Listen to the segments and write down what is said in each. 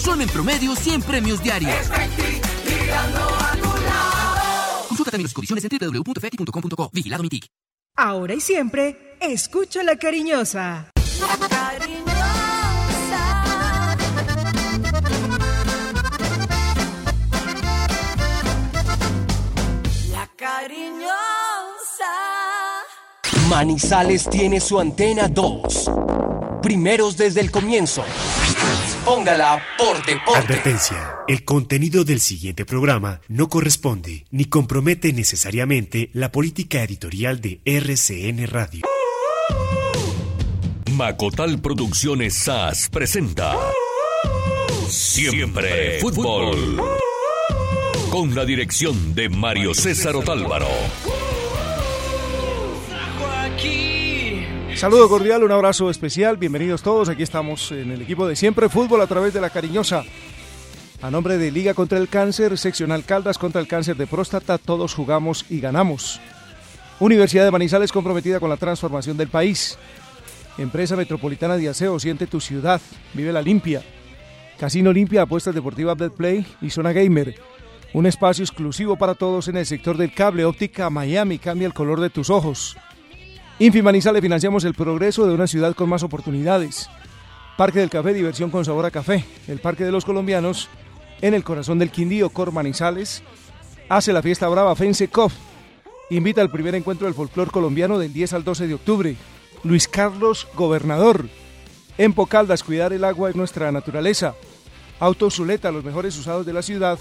Son en promedio 100 premios diarios. Consulta también las condiciones en www.feti.com.co. Vigilado Mitic. Ahora y siempre, escucho la cariñosa. La cariñosa. La cariñosa. Manizales tiene su antena 2. Primeros desde el comienzo. Póngala por deporte. Advertencia. El contenido del siguiente programa no corresponde ni compromete necesariamente la política editorial de RCN Radio. Macotal Producciones SAS presenta Siempre Fútbol con la dirección de Mario César Otálvaro. Saludo cordial, un abrazo especial, bienvenidos todos, aquí estamos en el equipo de Siempre Fútbol a través de la cariñosa. A nombre de Liga contra el Cáncer, Seccional Caldas contra el Cáncer de Próstata, todos jugamos y ganamos. Universidad de Manizales comprometida con la transformación del país. Empresa Metropolitana de Aseo, siente tu ciudad, vive la limpia. Casino Limpia, apuestas deportivas Betplay y Zona Gamer. Un espacio exclusivo para todos en el sector del cable óptica Miami, cambia el color de tus ojos. Infimanizales financiamos el progreso de una ciudad con más oportunidades. Parque del Café, diversión con sabor a café. El Parque de los Colombianos, en el corazón del Quindío, Cor Manizales. Hace la fiesta brava Fence Cof. Invita al primer encuentro del folclor colombiano del 10 al 12 de octubre. Luis Carlos Gobernador. En Pocaldas, cuidar el agua es nuestra naturaleza. Autos Zuleta, los mejores usados de la ciudad.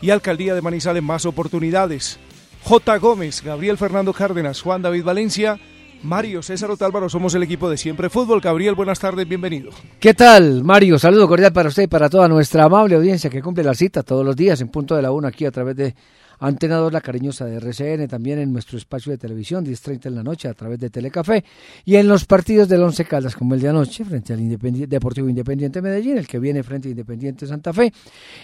Y Alcaldía de Manizales, más oportunidades. J. Gómez, Gabriel Fernando Cárdenas, Juan David Valencia. Mario César Otálvaro, somos el equipo de Siempre Fútbol. Gabriel, buenas tardes, bienvenido. ¿Qué tal, Mario? Saludo cordial para usted y para toda nuestra amable audiencia que cumple la cita todos los días en punto de la una aquí a través de Antena 2, la cariñosa de RCN, también en nuestro espacio de televisión, 10.30 en la noche a través de Telecafé y en los partidos del Once Caldas, como el de anoche, frente al Independi- Deportivo Independiente Medellín, el que viene frente a Independiente Santa Fe.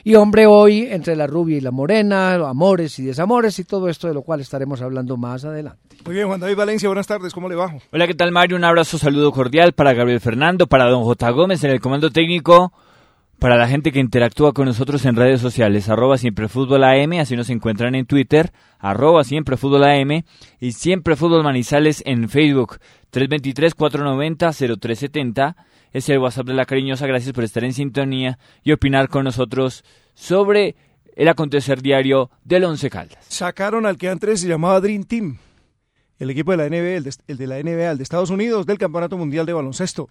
Y hombre, hoy entre la rubia y la morena, amores y desamores y todo esto de lo cual estaremos hablando más adelante. Muy bien, Juan David Valencia, buenas tardes, ¿cómo le va? Hola, ¿qué tal Mario? Un abrazo, saludo cordial para Gabriel Fernando, para don J. Gómez en el comando técnico, para la gente que interactúa con nosotros en redes sociales, arroba siempre fútbol AM, así nos encuentran en Twitter, arroba siempre fútbol AM y siempre fútbol manizales en Facebook, 323-490-0370, es el WhatsApp de la cariñosa, gracias por estar en sintonía y opinar con nosotros sobre el acontecer diario del Once Caldas. Sacaron al que antes se llamaba Dream Team, el equipo de la NBA, el de, el de la NBA, el de Estados Unidos, del Campeonato Mundial de Baloncesto.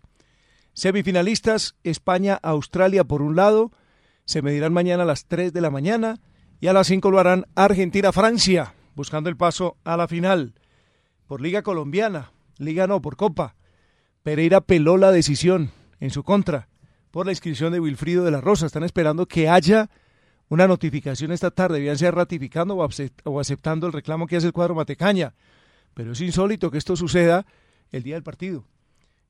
Semifinalistas, España, Australia por un lado, se medirán mañana a las 3 de la mañana y a las 5 lo harán Argentina, Francia, buscando el paso a la final. Por Liga Colombiana, Liga no, por Copa. Pereira peló la decisión en su contra por la inscripción de Wilfrido de la Rosa. Están esperando que haya una notificación esta tarde, bien sea ratificando o aceptando el reclamo que hace el cuadro Matecaña. Pero es insólito que esto suceda el día del partido.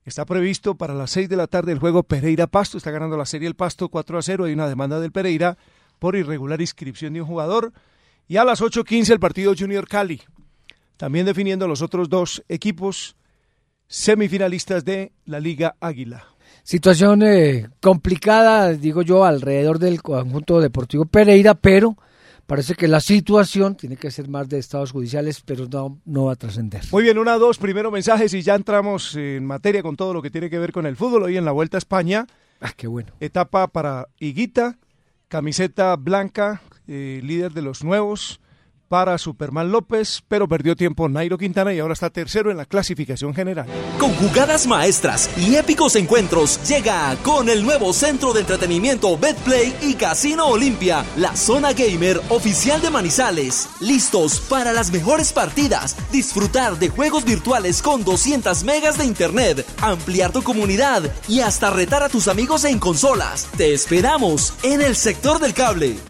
Está previsto para las 6 de la tarde el juego Pereira-Pasto. Está ganando la serie el Pasto 4 a 0. Hay una demanda del Pereira por irregular inscripción de un jugador. Y a las 8.15 el partido Junior Cali. También definiendo los otros dos equipos semifinalistas de la Liga Águila. Situación eh, complicada, digo yo, alrededor del conjunto deportivo Pereira, pero parece que la situación tiene que ser más de estados judiciales, pero no, no va a trascender. Muy bien, una, dos, primero mensajes y ya entramos en materia con todo lo que tiene que ver con el fútbol. Hoy en la Vuelta a España, Ah, qué bueno. etapa para Higuita, camiseta blanca, eh, líder de los nuevos para Superman López, pero perdió tiempo Nairo Quintana y ahora está tercero en la clasificación general. Con jugadas maestras y épicos encuentros, llega con el nuevo centro de entretenimiento Betplay y Casino Olimpia, la zona gamer oficial de Manizales. Listos para las mejores partidas, disfrutar de juegos virtuales con 200 megas de internet, ampliar tu comunidad y hasta retar a tus amigos en consolas. Te esperamos en el sector del cable.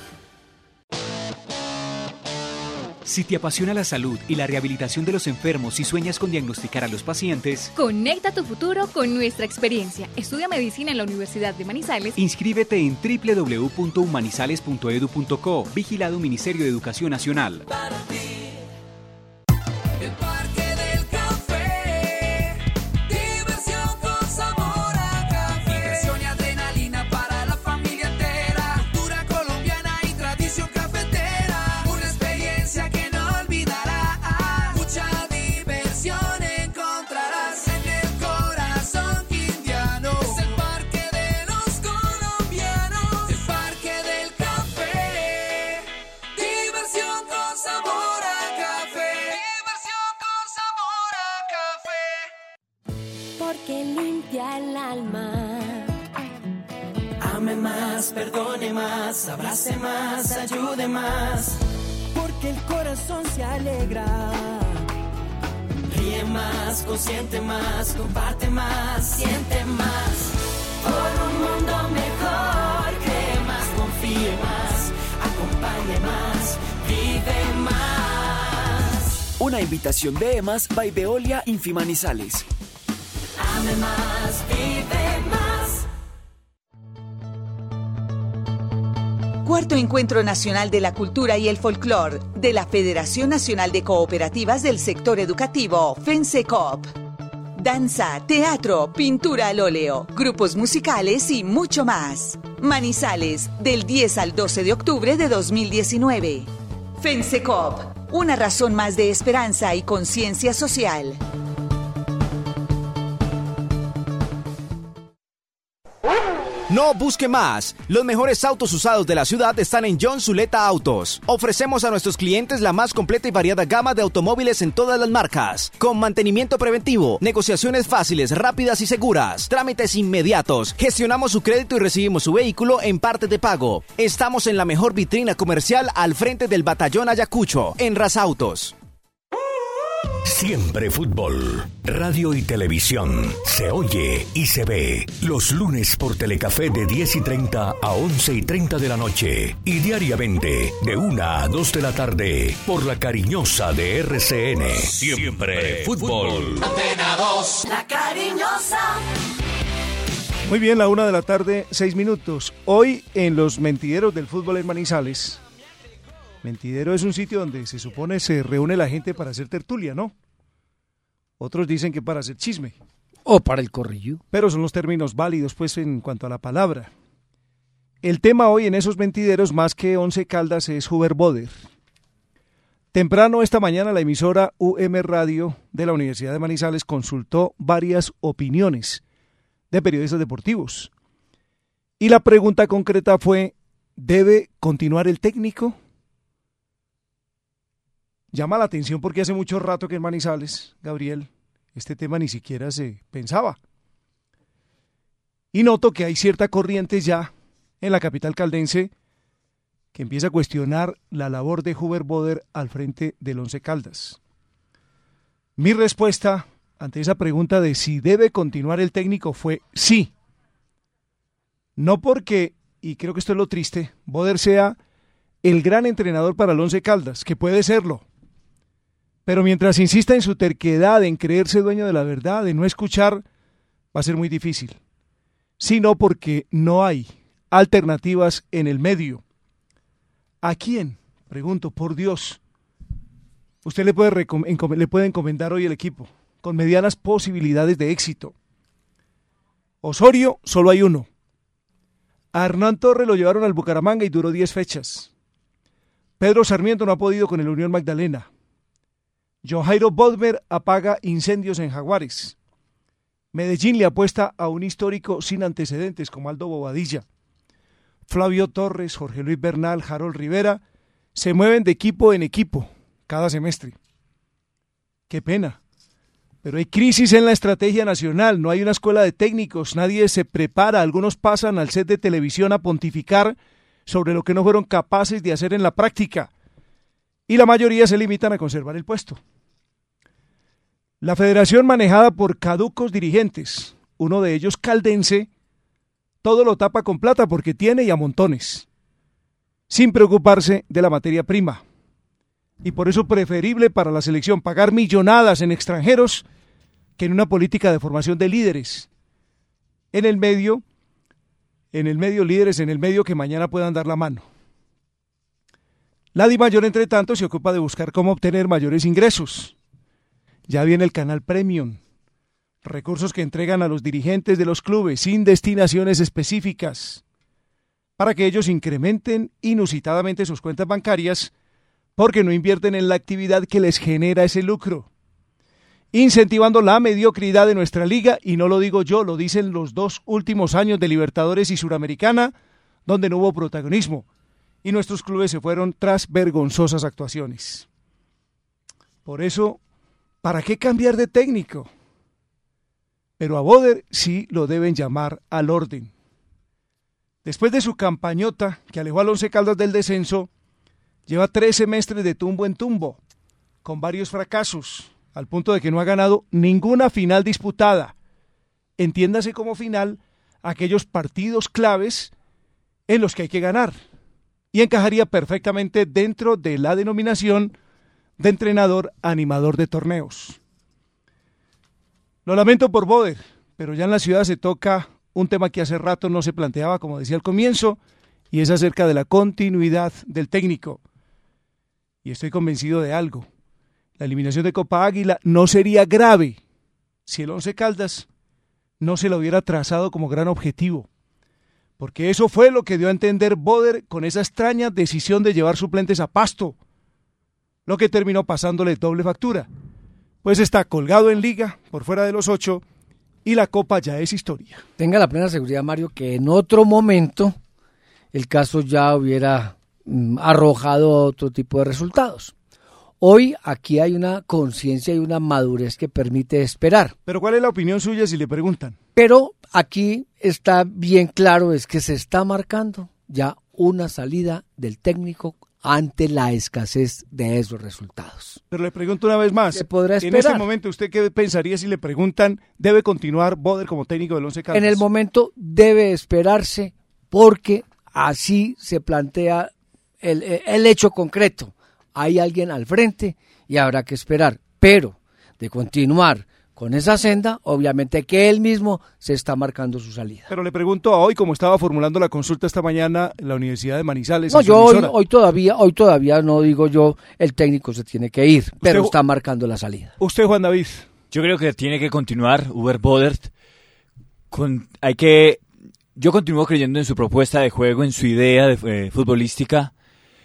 Si te apasiona la salud y la rehabilitación de los enfermos y sueñas con diagnosticar a los pacientes, conecta tu futuro con nuestra experiencia. Estudia medicina en la Universidad de Manizales. Inscríbete en www.humanizales.edu.co. Vigilado Ministerio de Educación Nacional. perdone más, abrace más, ayude más. Porque el corazón se alegra. Ríe más, consiente más, comparte más, siente más. Por un mundo mejor, cree más, confíe más, acompañe más, vive más. Una invitación de EMAS by Veolia Infimanizales. Ame más, vive Cuarto Encuentro Nacional de la Cultura y el Folclor de la Federación Nacional de Cooperativas del Sector Educativo, FENSECOP. Danza, teatro, pintura al óleo, grupos musicales y mucho más. Manizales, del 10 al 12 de octubre de 2019. FENSECOP, una razón más de esperanza y conciencia social. No busque más. Los mejores autos usados de la ciudad están en John Zuleta Autos. Ofrecemos a nuestros clientes la más completa y variada gama de automóviles en todas las marcas, con mantenimiento preventivo, negociaciones fáciles, rápidas y seguras, trámites inmediatos. Gestionamos su crédito y recibimos su vehículo en parte de pago. Estamos en la mejor vitrina comercial al frente del batallón Ayacucho, en Autos. Siempre fútbol, radio y televisión. Se oye y se ve. Los lunes por Telecafé de 10 y 30 a 11 y 30 de la noche. Y diariamente de 1 a 2 de la tarde por la cariñosa de RCN. Siempre fútbol. La cariñosa. Muy bien, la una de la tarde, seis minutos. Hoy en los mentideros del fútbol en Manizales Mentidero es un sitio donde se supone se reúne la gente para hacer tertulia, ¿no? Otros dicen que para hacer chisme. O para el corrillo. Pero son los términos válidos, pues, en cuanto a la palabra. El tema hoy en esos mentideros, más que Once Caldas, es Huber Boder. Temprano esta mañana la emisora UM Radio de la Universidad de Manizales consultó varias opiniones de periodistas deportivos. Y la pregunta concreta fue, ¿debe continuar el técnico? Llama la atención porque hace mucho rato que en Manizales, Gabriel, este tema ni siquiera se pensaba. Y noto que hay cierta corriente ya en la capital caldense que empieza a cuestionar la labor de Huber Boder al frente del Once Caldas. Mi respuesta ante esa pregunta de si debe continuar el técnico fue sí. No porque, y creo que esto es lo triste, Boder sea el gran entrenador para el Once Caldas, que puede serlo, pero mientras insista en su terquedad, en creerse dueño de la verdad, de no escuchar, va a ser muy difícil. Sino porque no hay alternativas en el medio. ¿A quién? Pregunto, por Dios. Usted le puede, le puede encomendar hoy el equipo, con medianas posibilidades de éxito. Osorio, solo hay uno. A Hernán Torre lo llevaron al Bucaramanga y duró 10 fechas. Pedro Sarmiento no ha podido con el Unión Magdalena. Johairo Bodmer apaga incendios en Jaguares. Medellín le apuesta a un histórico sin antecedentes como Aldo Bobadilla. Flavio Torres, Jorge Luis Bernal, Harold Rivera se mueven de equipo en equipo cada semestre. Qué pena. Pero hay crisis en la estrategia nacional, no hay una escuela de técnicos, nadie se prepara, algunos pasan al set de televisión a pontificar sobre lo que no fueron capaces de hacer en la práctica y la mayoría se limitan a conservar el puesto. La federación manejada por caducos dirigentes, uno de ellos caldense, todo lo tapa con plata porque tiene y a montones, sin preocuparse de la materia prima. Y por eso preferible para la selección pagar millonadas en extranjeros que en una política de formación de líderes. En el medio, en el medio líderes, en el medio que mañana puedan dar la mano. La Di Mayor, entre tanto, se ocupa de buscar cómo obtener mayores ingresos. Ya viene el canal Premium, recursos que entregan a los dirigentes de los clubes sin destinaciones específicas, para que ellos incrementen inusitadamente sus cuentas bancarias porque no invierten en la actividad que les genera ese lucro, incentivando la mediocridad de nuestra liga, y no lo digo yo, lo dicen los dos últimos años de Libertadores y Suramericana, donde no hubo protagonismo, y nuestros clubes se fueron tras vergonzosas actuaciones. Por eso, ¿para qué cambiar de técnico? Pero a Boder sí lo deben llamar al orden. Después de su campañota que alejó al Once Caldas del descenso, lleva tres semestres de tumbo en tumbo, con varios fracasos, al punto de que no ha ganado ninguna final disputada. Entiéndase como final aquellos partidos claves en los que hay que ganar. Y encajaría perfectamente dentro de la denominación de entrenador animador de torneos. Lo lamento por Boder, pero ya en la ciudad se toca un tema que hace rato no se planteaba, como decía al comienzo, y es acerca de la continuidad del técnico. Y estoy convencido de algo. La eliminación de Copa Águila no sería grave si el Once Caldas no se lo hubiera trazado como gran objetivo. Porque eso fue lo que dio a entender Boder con esa extraña decisión de llevar suplentes a pasto, lo que terminó pasándole doble factura. Pues está colgado en liga, por fuera de los ocho, y la copa ya es historia. Tenga la plena seguridad, Mario, que en otro momento el caso ya hubiera mm, arrojado otro tipo de resultados. Hoy aquí hay una conciencia y una madurez que permite esperar. Pero ¿cuál es la opinión suya si le preguntan? Pero aquí está bien claro, es que se está marcando ya una salida del técnico ante la escasez de esos resultados. Pero le pregunto una vez más, ¿Se podrá en ese momento, ¿usted qué pensaría si le preguntan, debe continuar Boder como técnico del Once Caldas? En el momento debe esperarse porque así se plantea el, el hecho concreto. Hay alguien al frente y habrá que esperar. Pero de continuar con esa senda, obviamente que él mismo se está marcando su salida. Pero le pregunto a hoy, como estaba formulando la consulta esta mañana en la Universidad de Manizales. No, yo hoy, hoy todavía, hoy todavía no digo yo, el técnico se tiene que ir, pero Usted- está marcando la salida. Usted, Juan David. Yo creo que tiene que continuar Uber Bodert. Con, hay que. Yo continúo creyendo en su propuesta de juego, en su idea de, eh, futbolística.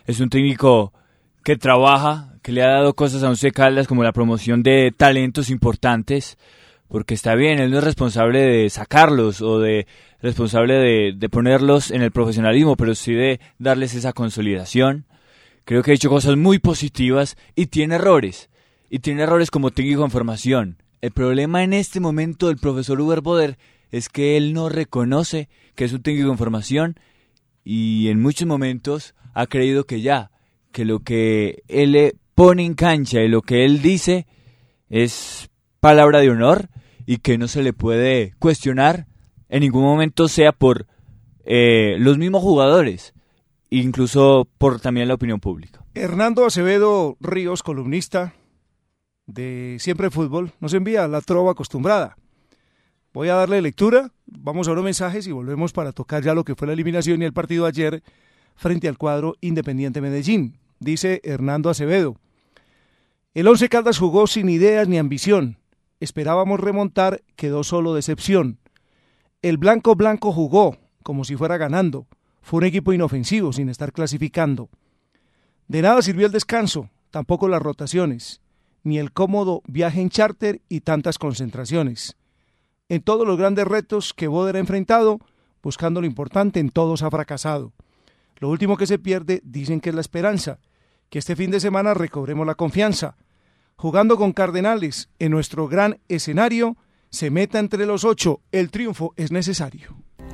Es un técnico que trabaja, que le ha dado cosas a Once Caldas como la promoción de talentos importantes, porque está bien, él no es responsable de sacarlos o de responsable de, de ponerlos en el profesionalismo, pero sí de darles esa consolidación. Creo que ha hecho cosas muy positivas y tiene errores. Y tiene errores como técnico en formación. El problema en este momento del profesor Uber Boder es que él no reconoce que es un técnico en formación y en muchos momentos ha creído que ya, que lo que él pone en cancha y lo que él dice es palabra de honor y que no se le puede cuestionar en ningún momento, sea por eh, los mismos jugadores, incluso por también la opinión pública. Hernando Acevedo Ríos, columnista de Siempre Fútbol, nos envía la trova acostumbrada. Voy a darle lectura, vamos a unos mensajes y volvemos para tocar ya lo que fue la eliminación y el partido ayer frente al cuadro Independiente Medellín. Dice Hernando Acevedo. El Once Caldas jugó sin ideas ni ambición. Esperábamos remontar, quedó solo decepción. El Blanco Blanco jugó como si fuera ganando. Fue un equipo inofensivo sin estar clasificando. De nada sirvió el descanso, tampoco las rotaciones, ni el cómodo viaje en charter y tantas concentraciones. En todos los grandes retos que Boder ha enfrentado, buscando lo importante, en todos ha fracasado. Lo último que se pierde dicen que es la esperanza, que este fin de semana recobremos la confianza. Jugando con Cardenales en nuestro gran escenario, se meta entre los ocho, el triunfo es necesario.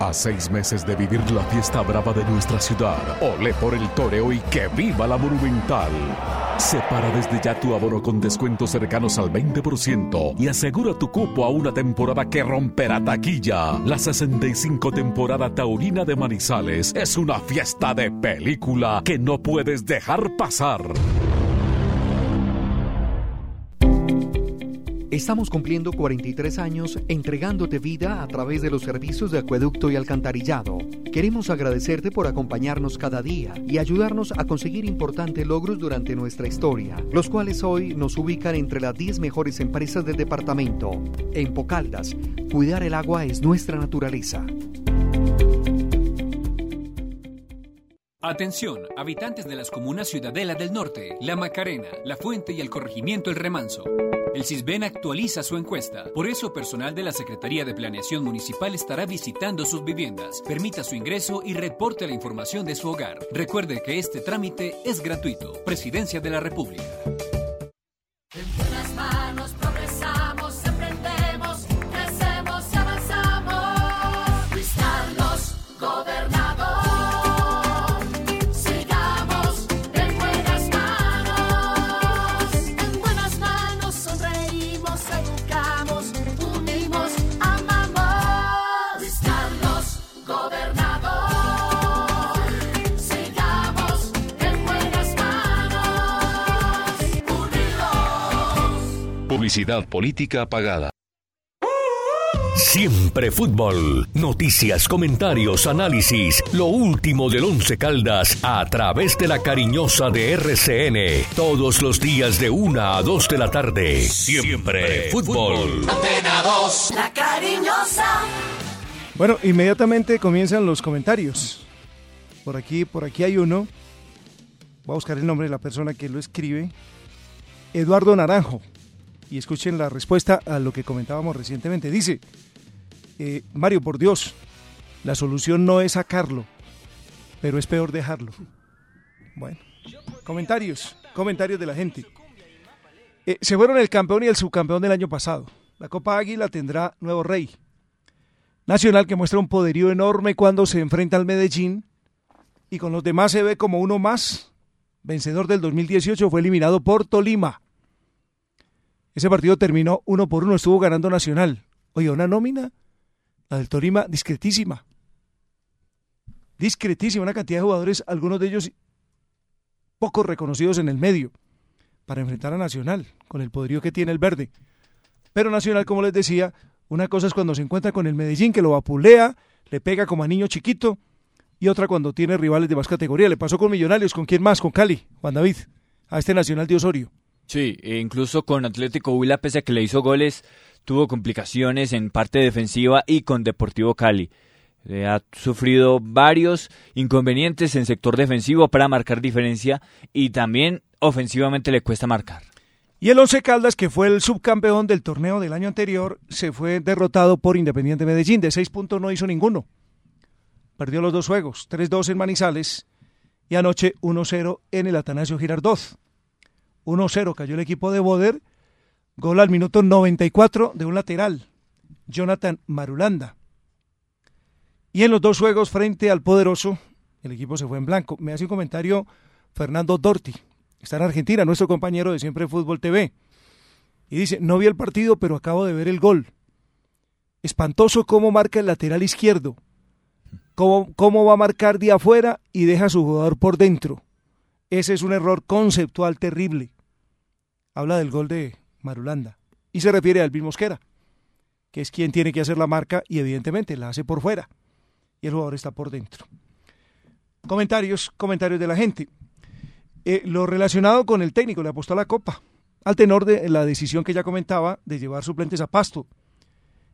A seis meses de vivir la fiesta brava de nuestra ciudad, ole por el toreo y que viva la monumental. Separa desde ya tu abono con descuentos cercanos al 20% y asegura tu cupo a una temporada que romperá taquilla. La 65 temporada taurina de Manizales es una fiesta de película que no puedes dejar pasar. Estamos cumpliendo 43 años entregándote vida a través de los servicios de acueducto y alcantarillado. Queremos agradecerte por acompañarnos cada día y ayudarnos a conseguir importantes logros durante nuestra historia, los cuales hoy nos ubican entre las 10 mejores empresas del departamento. En Pocaldas, cuidar el agua es nuestra naturaleza. Atención, habitantes de las comunas Ciudadela del Norte, La Macarena, La Fuente y el corregimiento El Remanso. El CISBEN actualiza su encuesta. Por eso, personal de la Secretaría de Planeación Municipal estará visitando sus viviendas. Permita su ingreso y reporte la información de su hogar. Recuerde que este trámite es gratuito. Presidencia de la República. Política pagada. Siempre fútbol. Noticias, comentarios, análisis. Lo último del Once Caldas a través de la cariñosa de RCN. Todos los días de una a dos de la tarde. Siempre fútbol. Antena 2, la cariñosa. Bueno, inmediatamente comienzan los comentarios. Por aquí, por aquí hay uno. Voy a buscar el nombre de la persona que lo escribe. Eduardo Naranjo. Y escuchen la respuesta a lo que comentábamos recientemente. Dice, eh, Mario, por Dios, la solución no es sacarlo, pero es peor dejarlo. Bueno, comentarios, comentarios de la gente. Eh, se fueron el campeón y el subcampeón del año pasado. La Copa Águila tendrá nuevo rey. Nacional que muestra un poderío enorme cuando se enfrenta al Medellín y con los demás se ve como uno más. Vencedor del 2018 fue eliminado por Tolima. Ese partido terminó uno por uno, estuvo ganando Nacional. Oye, una nómina, la del Tolima, discretísima. Discretísima, una cantidad de jugadores, algunos de ellos poco reconocidos en el medio, para enfrentar a Nacional, con el poderío que tiene el verde. Pero Nacional, como les decía, una cosa es cuando se encuentra con el Medellín, que lo vapulea, le pega como a niño chiquito, y otra cuando tiene rivales de más categoría. Le pasó con Millonarios, ¿con quién más? Con Cali, Juan David, a este Nacional de Osorio. Sí, e incluso con Atlético Huila, pese a que le hizo goles, tuvo complicaciones en parte defensiva y con Deportivo Cali. Ha sufrido varios inconvenientes en sector defensivo para marcar diferencia y también ofensivamente le cuesta marcar. Y el Once Caldas, que fue el subcampeón del torneo del año anterior, se fue derrotado por Independiente Medellín. De seis puntos no hizo ninguno. Perdió los dos juegos, 3-2 en Manizales y anoche 1-0 en el Atanasio Girardot. 1-0 cayó el equipo de Boder. Gol al minuto 94 de un lateral, Jonathan Marulanda. Y en los dos juegos frente al poderoso, el equipo se fue en blanco. Me hace un comentario Fernando Dorti, está en Argentina, nuestro compañero de Siempre Fútbol TV. Y dice, no vi el partido, pero acabo de ver el gol. Espantoso cómo marca el lateral izquierdo. Cómo, cómo va a marcar de afuera y deja a su jugador por dentro. Ese es un error conceptual terrible. Habla del gol de Marulanda. Y se refiere a Alvin Mosquera, que es quien tiene que hacer la marca y evidentemente la hace por fuera. Y el jugador está por dentro. Comentarios, comentarios de la gente. Eh, lo relacionado con el técnico, le apostó a la Copa, al tenor de la decisión que ya comentaba de llevar suplentes a pasto.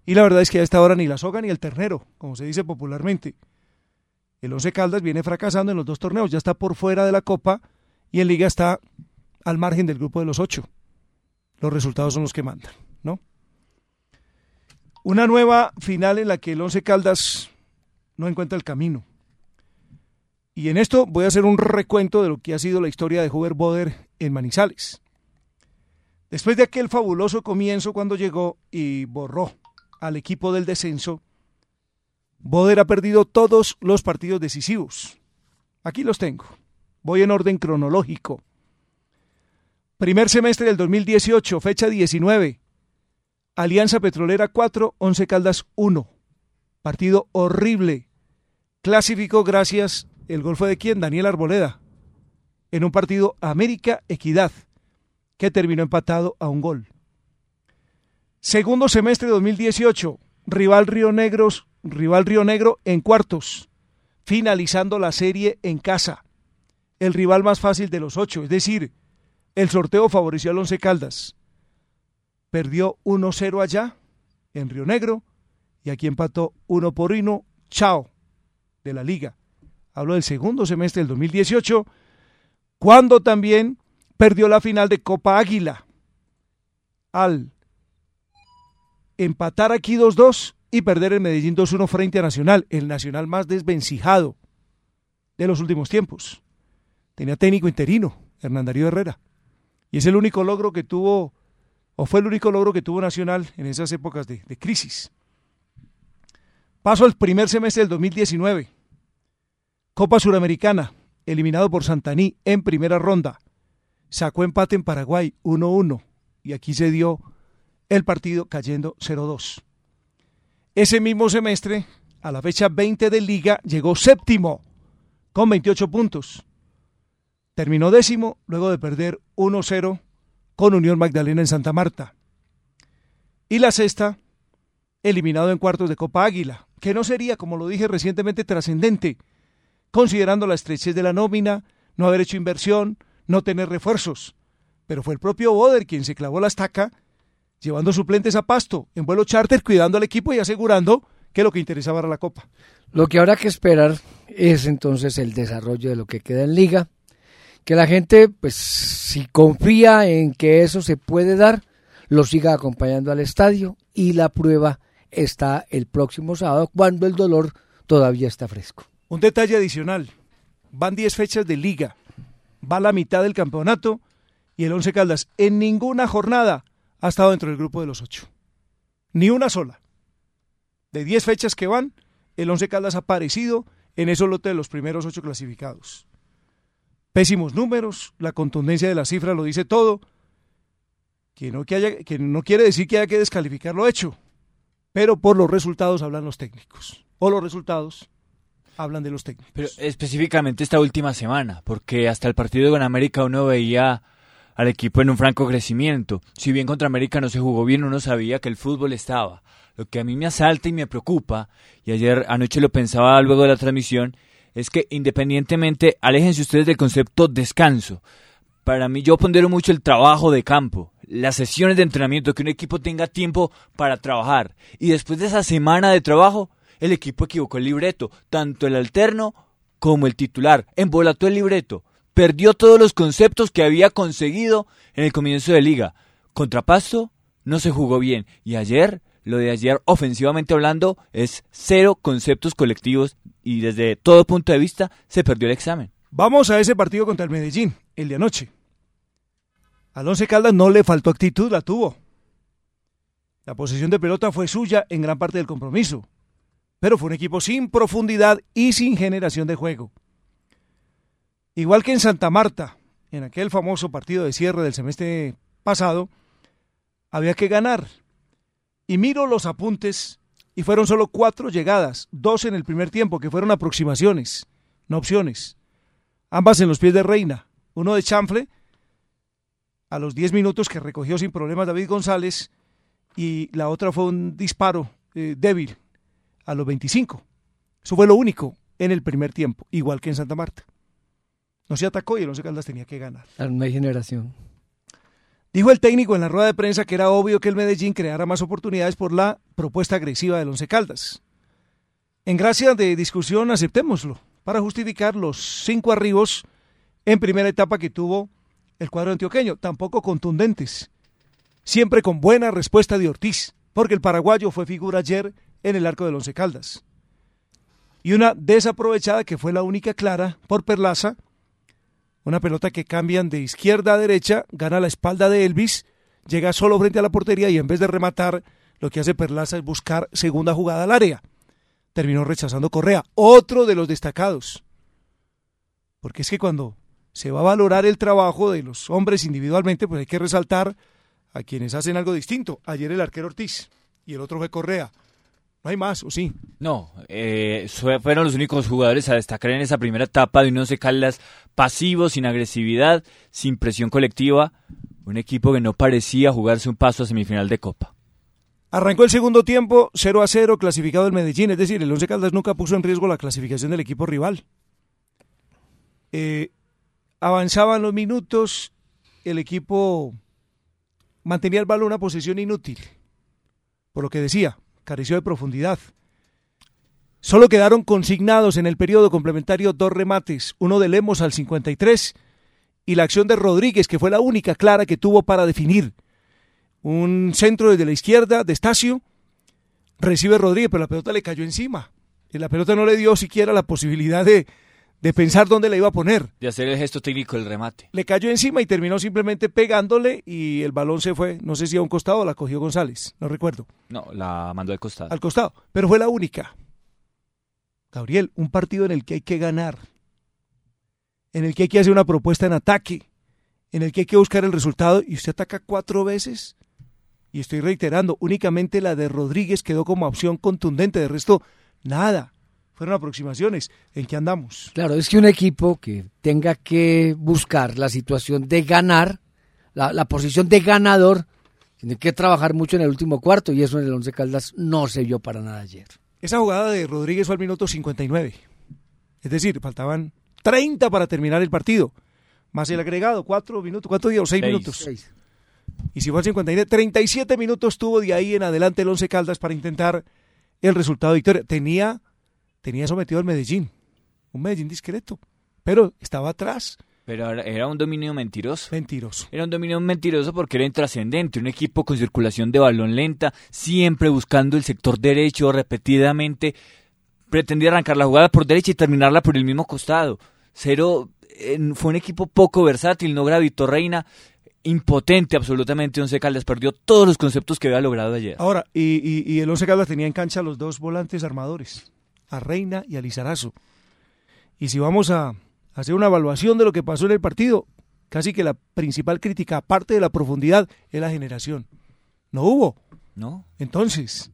Y la verdad es que a esta hora ni la soga ni el ternero, como se dice popularmente. El Once Caldas viene fracasando en los dos torneos, ya está por fuera de la Copa y en Liga está al margen del grupo de los ocho. Los resultados son los que mandan, ¿no? Una nueva final en la que el Once Caldas no encuentra el camino. Y en esto voy a hacer un recuento de lo que ha sido la historia de Hoover Boder en Manizales. Después de aquel fabuloso comienzo cuando llegó y borró al equipo del descenso, Boder ha perdido todos los partidos decisivos. Aquí los tengo. Voy en orden cronológico. Primer semestre del 2018, fecha 19. Alianza Petrolera 4, 11 Caldas 1. Partido horrible. Clasificó gracias, el gol fue de quién? Daniel Arboleda. En un partido América Equidad, que terminó empatado a un gol. Segundo semestre de 2018, rival Río Negros, rival Río Negro en cuartos, finalizando la serie en casa. El rival más fácil de los ocho, es decir, el sorteo favoreció al Once Caldas. Perdió 1-0 allá, en Río Negro, y aquí empató 1 por 1, chao, de la liga. Hablo del segundo semestre del 2018, cuando también perdió la final de Copa Águila. Al empatar aquí 2-2 y perder el Medellín 2-1 frente a Nacional, el Nacional más desvencijado de los últimos tiempos. Tenía técnico interino, Hernán Darío Herrera. Y es el único logro que tuvo, o fue el único logro que tuvo Nacional en esas épocas de, crisis. Paso al primer semestre del 2019. Copa Suramericana, eliminado por Santaní en primera ronda. Sacó empate en Paraguay 1-1 y aquí se dio el partido cayendo 0-2. Ese mismo semestre, a la fecha 20 de liga, llegó séptimo con 28 puntos. Terminó décimo luego de perder 1-0 con Unión Magdalena en Santa Marta. Y la sexta, eliminado en cuartos de Copa Águila, que no sería, como lo dije recientemente, trascendente, considerando la estrechez de la nómina, no haber hecho inversión, no tener refuerzos. Pero fue el propio Boder quien se clavó la estaca, llevando suplentes a pasto, en vuelo charter, cuidando al equipo y asegurando que lo que interesaba era la Copa. Lo que habrá que esperar es entonces el desarrollo de lo que queda en liga, que la gente, pues si confía en que eso se puede dar, lo siga acompañando al estadio y la prueba está el próximo sábado cuando el dolor todavía está fresco. Un detalle adicional, van 10 fechas de liga, va la mitad del campeonato y el Once Caldas en ninguna jornada ha estado dentro del grupo de los ocho. Ni una sola. De 10 fechas que van, el Once Caldas ha aparecido en esos lote de los primeros ocho clasificados. Pésimos números, la contundencia de la cifra lo dice todo, que no, que, haya, que no quiere decir que haya que descalificar lo hecho, pero por los resultados hablan los técnicos, o los resultados hablan de los técnicos. Pero específicamente esta última semana, porque hasta el partido con América uno veía al equipo en un franco crecimiento. Si bien contra América no se jugó bien, uno sabía que el fútbol estaba. Lo que a mí me asalta y me preocupa, y ayer anoche lo pensaba luego de la transmisión, es que independientemente, aléjense ustedes del concepto descanso. Para mí yo pondero mucho el trabajo de campo, las sesiones de entrenamiento, que un equipo tenga tiempo para trabajar. Y después de esa semana de trabajo, el equipo equivocó el libreto, tanto el alterno como el titular, embolató el libreto, perdió todos los conceptos que había conseguido en el comienzo de liga. Contra Pasto no se jugó bien y ayer, lo de ayer ofensivamente hablando, es cero conceptos colectivos y desde todo punto de vista se perdió el examen. Vamos a ese partido contra el Medellín, el de anoche. Al Once Caldas no le faltó actitud, la tuvo. La posesión de pelota fue suya en gran parte del compromiso, pero fue un equipo sin profundidad y sin generación de juego. Igual que en Santa Marta, en aquel famoso partido de cierre del semestre pasado, había que ganar. Y miro los apuntes y fueron solo cuatro llegadas, dos en el primer tiempo, que fueron aproximaciones, no opciones. Ambas en los pies de Reina, uno de Chanfle a los 10 minutos que recogió sin problemas David González y la otra fue un disparo eh, débil a los 25. Eso fue lo único en el primer tiempo, igual que en Santa Marta. No se atacó y el Once Caldas tenía que ganar. No hay generación. Dijo el técnico en la rueda de prensa que era obvio que el Medellín creara más oportunidades por la propuesta agresiva del Once Caldas. En gracia de discusión, aceptémoslo. para justificar los cinco arribos en primera etapa que tuvo el cuadro antioqueño, tampoco contundentes, siempre con buena respuesta de Ortiz, porque el paraguayo fue figura ayer en el arco del Once Caldas. Y una desaprovechada que fue la única clara por Perlaza, una pelota que cambian de izquierda a derecha, gana la espalda de Elvis, llega solo frente a la portería y en vez de rematar, lo que hace Perlaza es buscar segunda jugada al área. Terminó rechazando Correa, otro de los destacados. Porque es que cuando se va a valorar el trabajo de los hombres individualmente, pues hay que resaltar a quienes hacen algo distinto. Ayer el arquero Ortiz y el otro fue Correa. No hay más, ¿o sí? No, eh, fueron los únicos jugadores a destacar en esa primera etapa de unos Caldas pasivos, sin agresividad, sin presión colectiva. Un equipo que no parecía jugarse un paso a semifinal de Copa. Arrancó el segundo tiempo 0 a 0 clasificado el Medellín, es decir, el Once Caldas nunca puso en riesgo la clasificación del equipo rival. Eh, avanzaban los minutos, el equipo mantenía el balón una posición inútil, por lo que decía, careció de profundidad. Solo quedaron consignados en el periodo complementario dos remates, uno de Lemos al 53 y la acción de Rodríguez, que fue la única clara que tuvo para definir. Un centro desde la izquierda de Estacio, recibe Rodríguez, pero la pelota le cayó encima. Y la pelota no le dio siquiera la posibilidad de, de pensar dónde la iba a poner. De hacer el gesto técnico del remate. Le cayó encima y terminó simplemente pegándole y el balón se fue, no sé si a un costado o la cogió González, no recuerdo. No, la mandó al costado. Al costado, pero fue la única. Gabriel, un partido en el que hay que ganar, en el que hay que hacer una propuesta en ataque, en el que hay que buscar el resultado y usted ataca cuatro veces. Y estoy reiterando, únicamente la de Rodríguez quedó como opción contundente, de resto, nada fueron aproximaciones. ¿En qué andamos? Claro, es que un equipo que tenga que buscar la situación de ganar, la, posición de ganador, tiene que trabajar mucho en el último cuarto y eso en el Once Caldas no se vio para nada ayer. Esa jugada de Rodríguez fue al minuto 59. Es decir, faltaban 30 para terminar el partido. Más el agregado, 4 minutos, ¿cuánto dio? 6 minutos. Y si fue al 59, 37 minutos tuvo de ahí en adelante el Once Caldas para intentar el resultado de victoria. Tenía tenía sometido al Medellín, un Medellín discreto, pero estaba atrás. Pero era un dominio mentiroso. Mentiroso. Era un dominio mentiroso porque era intrascendente, un equipo con circulación de balón lenta, siempre buscando el sector derecho repetidamente. Pretendía arrancar la jugada por derecha y terminarla por el mismo costado. Cero, fue un equipo poco versátil, no gravitó Reina, impotente absolutamente. Once Caldas perdió todos los conceptos que había logrado ayer. Ahora, y, y el Once Caldas tenía en cancha los dos volantes armadores a Reina y a Lizarazo. Y si vamos a hacer una evaluación de lo que pasó en el partido, casi que la principal crítica, aparte de la profundidad, es la generación. No hubo. No. Entonces,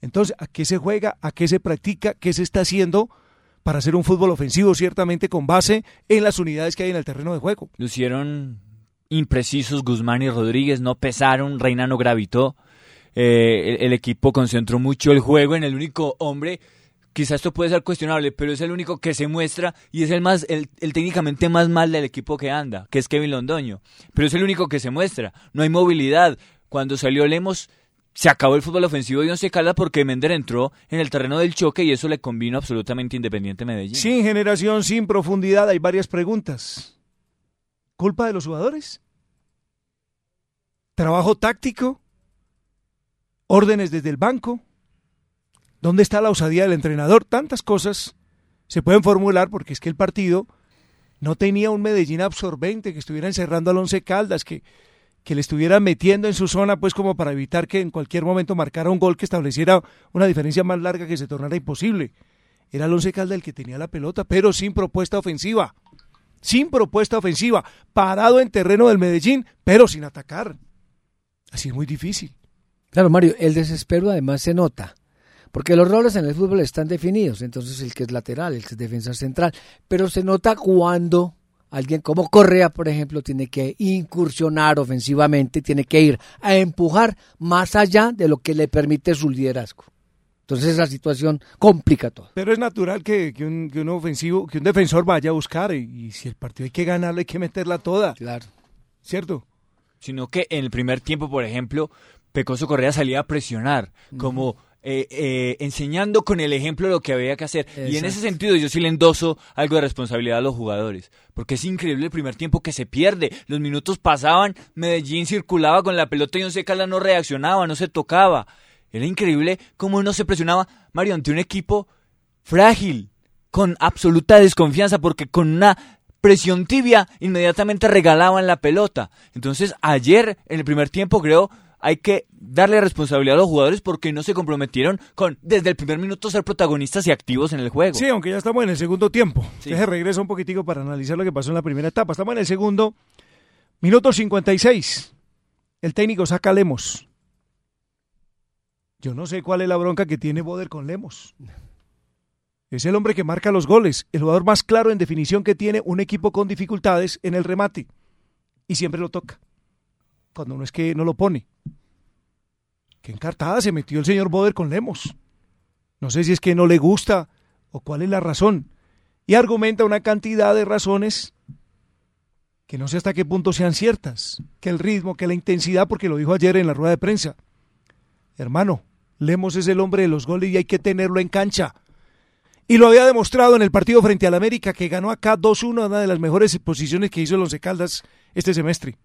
entonces, ¿a qué se juega? ¿A qué se practica? ¿Qué se está haciendo? para hacer un fútbol ofensivo, ciertamente con base en las unidades que hay en el terreno de juego. Lucieron imprecisos Guzmán y Rodríguez, no pesaron, Reina no gravitó, eh, el, equipo concentró mucho el juego en el único hombre quizás esto puede ser cuestionable, pero es el único que se muestra y es el más, el, técnicamente más mal del equipo que anda, que es Kevin Londoño. Pero es el único que se muestra. No hay movilidad. Cuando salió Lemos, se acabó el fútbol ofensivo y no se cala porque Mender entró en el terreno del choque y eso le convino absolutamente Independiente Medellín. Sin generación, sin profundidad, hay varias preguntas. ¿Culpa de los jugadores? ¿Trabajo táctico? ¿Órdenes desde el banco? ¿Dónde está la osadía del entrenador? Tantas cosas se pueden formular porque es que el partido no tenía un Medellín absorbente que estuviera encerrando al Once Caldas, que, que le estuviera metiendo en su zona, pues como para evitar que en cualquier momento marcara un gol que estableciera una diferencia más larga que se tornara imposible. Era el Once Caldas el que tenía la pelota, pero sin propuesta ofensiva. Sin propuesta ofensiva, parado en terreno del Medellín, pero sin atacar. Así es muy difícil. Claro, Mario, el desespero además se nota porque los roles en el fútbol están definidos, entonces el que es lateral, el que es defensa central, pero se nota cuando alguien como Correa, por ejemplo, tiene que incursionar ofensivamente, tiene que ir a empujar más allá de lo que le permite su liderazgo. Entonces esa situación complica todo. Pero es natural que, un, ofensivo, que un defensor vaya a buscar y, y, si el partido hay que ganarlo hay que meterla toda. Claro. ¿Cierto? Sino que en el primer tiempo, por ejemplo, Pecoso Correa salía a presionar, como eh, eh, enseñando con el ejemplo lo que había que hacer. Y en ese sentido yo sí le endoso algo de responsabilidad a los jugadores. Porque es increíble el primer tiempo que se pierde. Los minutos pasaban, Medellín circulaba con la pelota y Once Caldas no reaccionaba, no se tocaba. Era increíble cómo no se presionaba Mario ante un equipo frágil, con absoluta desconfianza, porque con una presión tibia inmediatamente regalaban la pelota. Entonces ayer, en el primer tiempo, creo, hay que darle responsabilidad a los jugadores porque no se comprometieron con desde el primer minuto ser protagonistas y activos en el juego. Sí, aunque ya estamos en el segundo tiempo. Deje regreso un poquitico para analizar lo que pasó en la primera etapa. Estamos en el segundo. Minuto 56. El técnico saca a Lemos. Yo no sé cuál es la bronca que tiene Boder con Lemos. Es el hombre que marca los goles, el jugador más claro en definición que tiene un equipo con dificultades en el remate. Y siempre lo toca. Cuando no es que no lo pone. Qué encartada se metió el señor Boder con Lemos. No sé si es que no le gusta o cuál es la razón. Y argumenta una cantidad de razones que no sé hasta qué punto sean ciertas. Que el ritmo, que la intensidad, porque lo dijo ayer en la rueda de prensa. Hermano, Lemos es el hombre de los goles y hay que tenerlo en cancha. Y lo había demostrado en el partido frente al América, que ganó acá 2-1, una de las mejores posiciones que hizo el Once Caldas este semestre.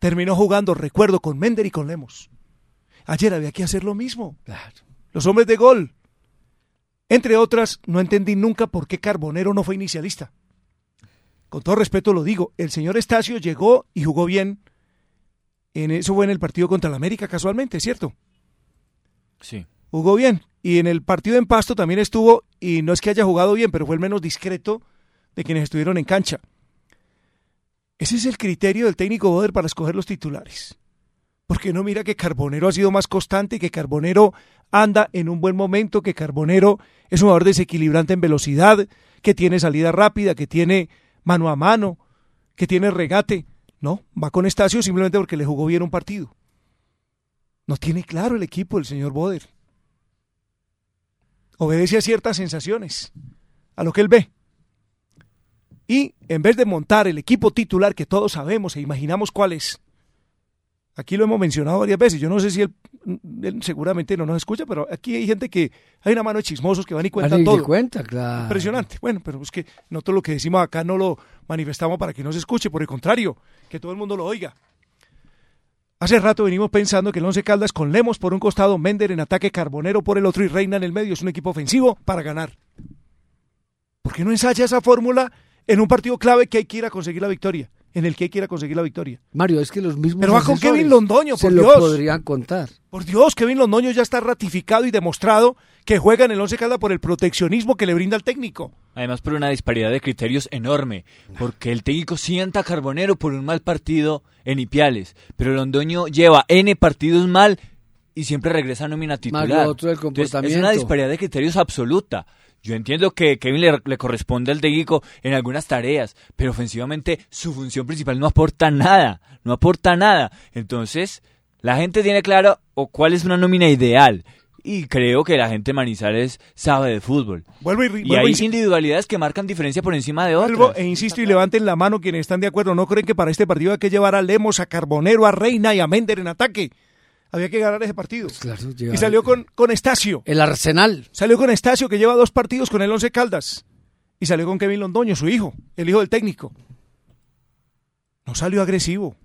Terminó jugando, recuerdo, con Mender y con Lemos. Ayer había que hacer lo mismo. Los hombres de gol. Entre otras, no entendí nunca por qué Carbonero no fue inicialista. Con todo respeto lo digo, el señor Estacio llegó y jugó bien. En eso fue en el partido contra el América, casualmente, ¿cierto? Sí. Jugó bien. Y en el partido en Pasto también estuvo, y no es que haya jugado bien, pero fue el menos discreto de quienes estuvieron en cancha. Ese es el criterio del técnico Boder para escoger los titulares. Porque no mira que Carbonero ha sido más constante, que Carbonero anda en un buen momento, que Carbonero es un jugador desequilibrante en velocidad, que tiene salida rápida, que tiene mano a mano, que tiene regate. No, va con Estacio simplemente porque le jugó bien un partido. No tiene claro el equipo el señor Boder. Obedece a ciertas sensaciones, a lo que él ve. Y en vez de montar el equipo titular que todos sabemos e imaginamos cuál es, aquí lo hemos mencionado varias veces, yo no sé si él, él seguramente no nos escucha, pero aquí hay gente que, hay una mano de chismosos que van y cuentan todo. cuenta, claro. Impresionante. Bueno, pero es que no todo lo que decimos acá no lo manifestamos para que no se escuche, por el contrario, que todo el mundo lo oiga. Hace rato venimos pensando que el Once Caldas con Lemos por un costado, Mender en ataque, Carbonero por el otro y Reina en el medio es un equipo ofensivo para ganar. ¿Por qué no ensaya esa fórmula en un partido clave que hay que ir a conseguir la victoria? En el que hay que ir a conseguir la victoria. Mario, es que los mismos. Pero va con Kevin Londoño, se por lo Dios. podrían contar. Por Dios, Kevin Londoño ya está ratificado y demostrado que juega en el Once Caldas por el proteccionismo que le brinda al técnico. Además por una disparidad de criterios enorme, porque el técnico sienta a Carbonero por un mal partido en Ipiales, pero Londoño lleva N partidos mal y siempre regresa a nómina titular. Mario, otro del Entonces, es una disparidad de criterios absoluta. Yo entiendo que Kevin le, le corresponde al técnico en algunas tareas, pero ofensivamente su función principal no aporta nada, no aporta nada. Entonces, la gente tiene claro o cuál es una nómina ideal. Y creo que la gente de Manizales sabe de fútbol. Vuelvo y, Y vuelvo hay y- individualidades que marcan diferencia por encima de otras. Vuelvo e insisto y levanten la mano quienes están de acuerdo. ¿No creen que para este partido hay que llevar a Lemos, a Carbonero, a Reina y a Mender en ataque? Había que ganar ese partido. y salió con, con Estacio. El Arsenal. Salió con Estacio, que lleva dos partidos con el Once Caldas. Y salió con Kevin Londoño, su hijo, el hijo del técnico. No salió agresivo.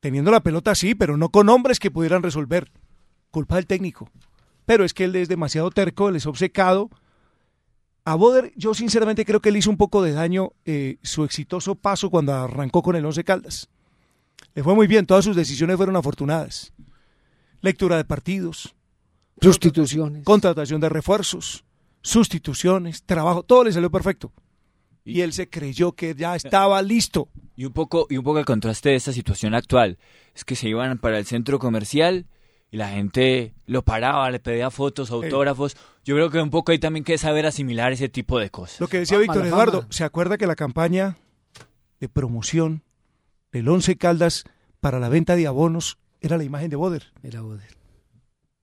Teniendo la pelota sí, pero no con hombres que pudieran resolver. Culpa del técnico. Pero es que él es demasiado terco, él es obcecado. A Boder, yo sinceramente creo que le hizo un poco de daño eh, su exitoso paso cuando arrancó con el Once Caldas. Le fue muy bien, todas sus decisiones fueron afortunadas. Lectura de partidos, Sustituciones. contratación de refuerzos, sustituciones, trabajo, todo le salió perfecto. Y él se creyó que ya estaba listo. Y un poco, y un poco el contraste de esta situación actual es que se iban para el centro comercial y la gente lo paraba, le pedía fotos, autógrafos. Yo creo que un poco hay también que saber asimilar ese tipo de cosas. Lo que decía Víctor Eduardo, ¿se acuerda que la campaña de promoción del Once Caldas para la venta de abonos era la imagen de Boder? Era Boder.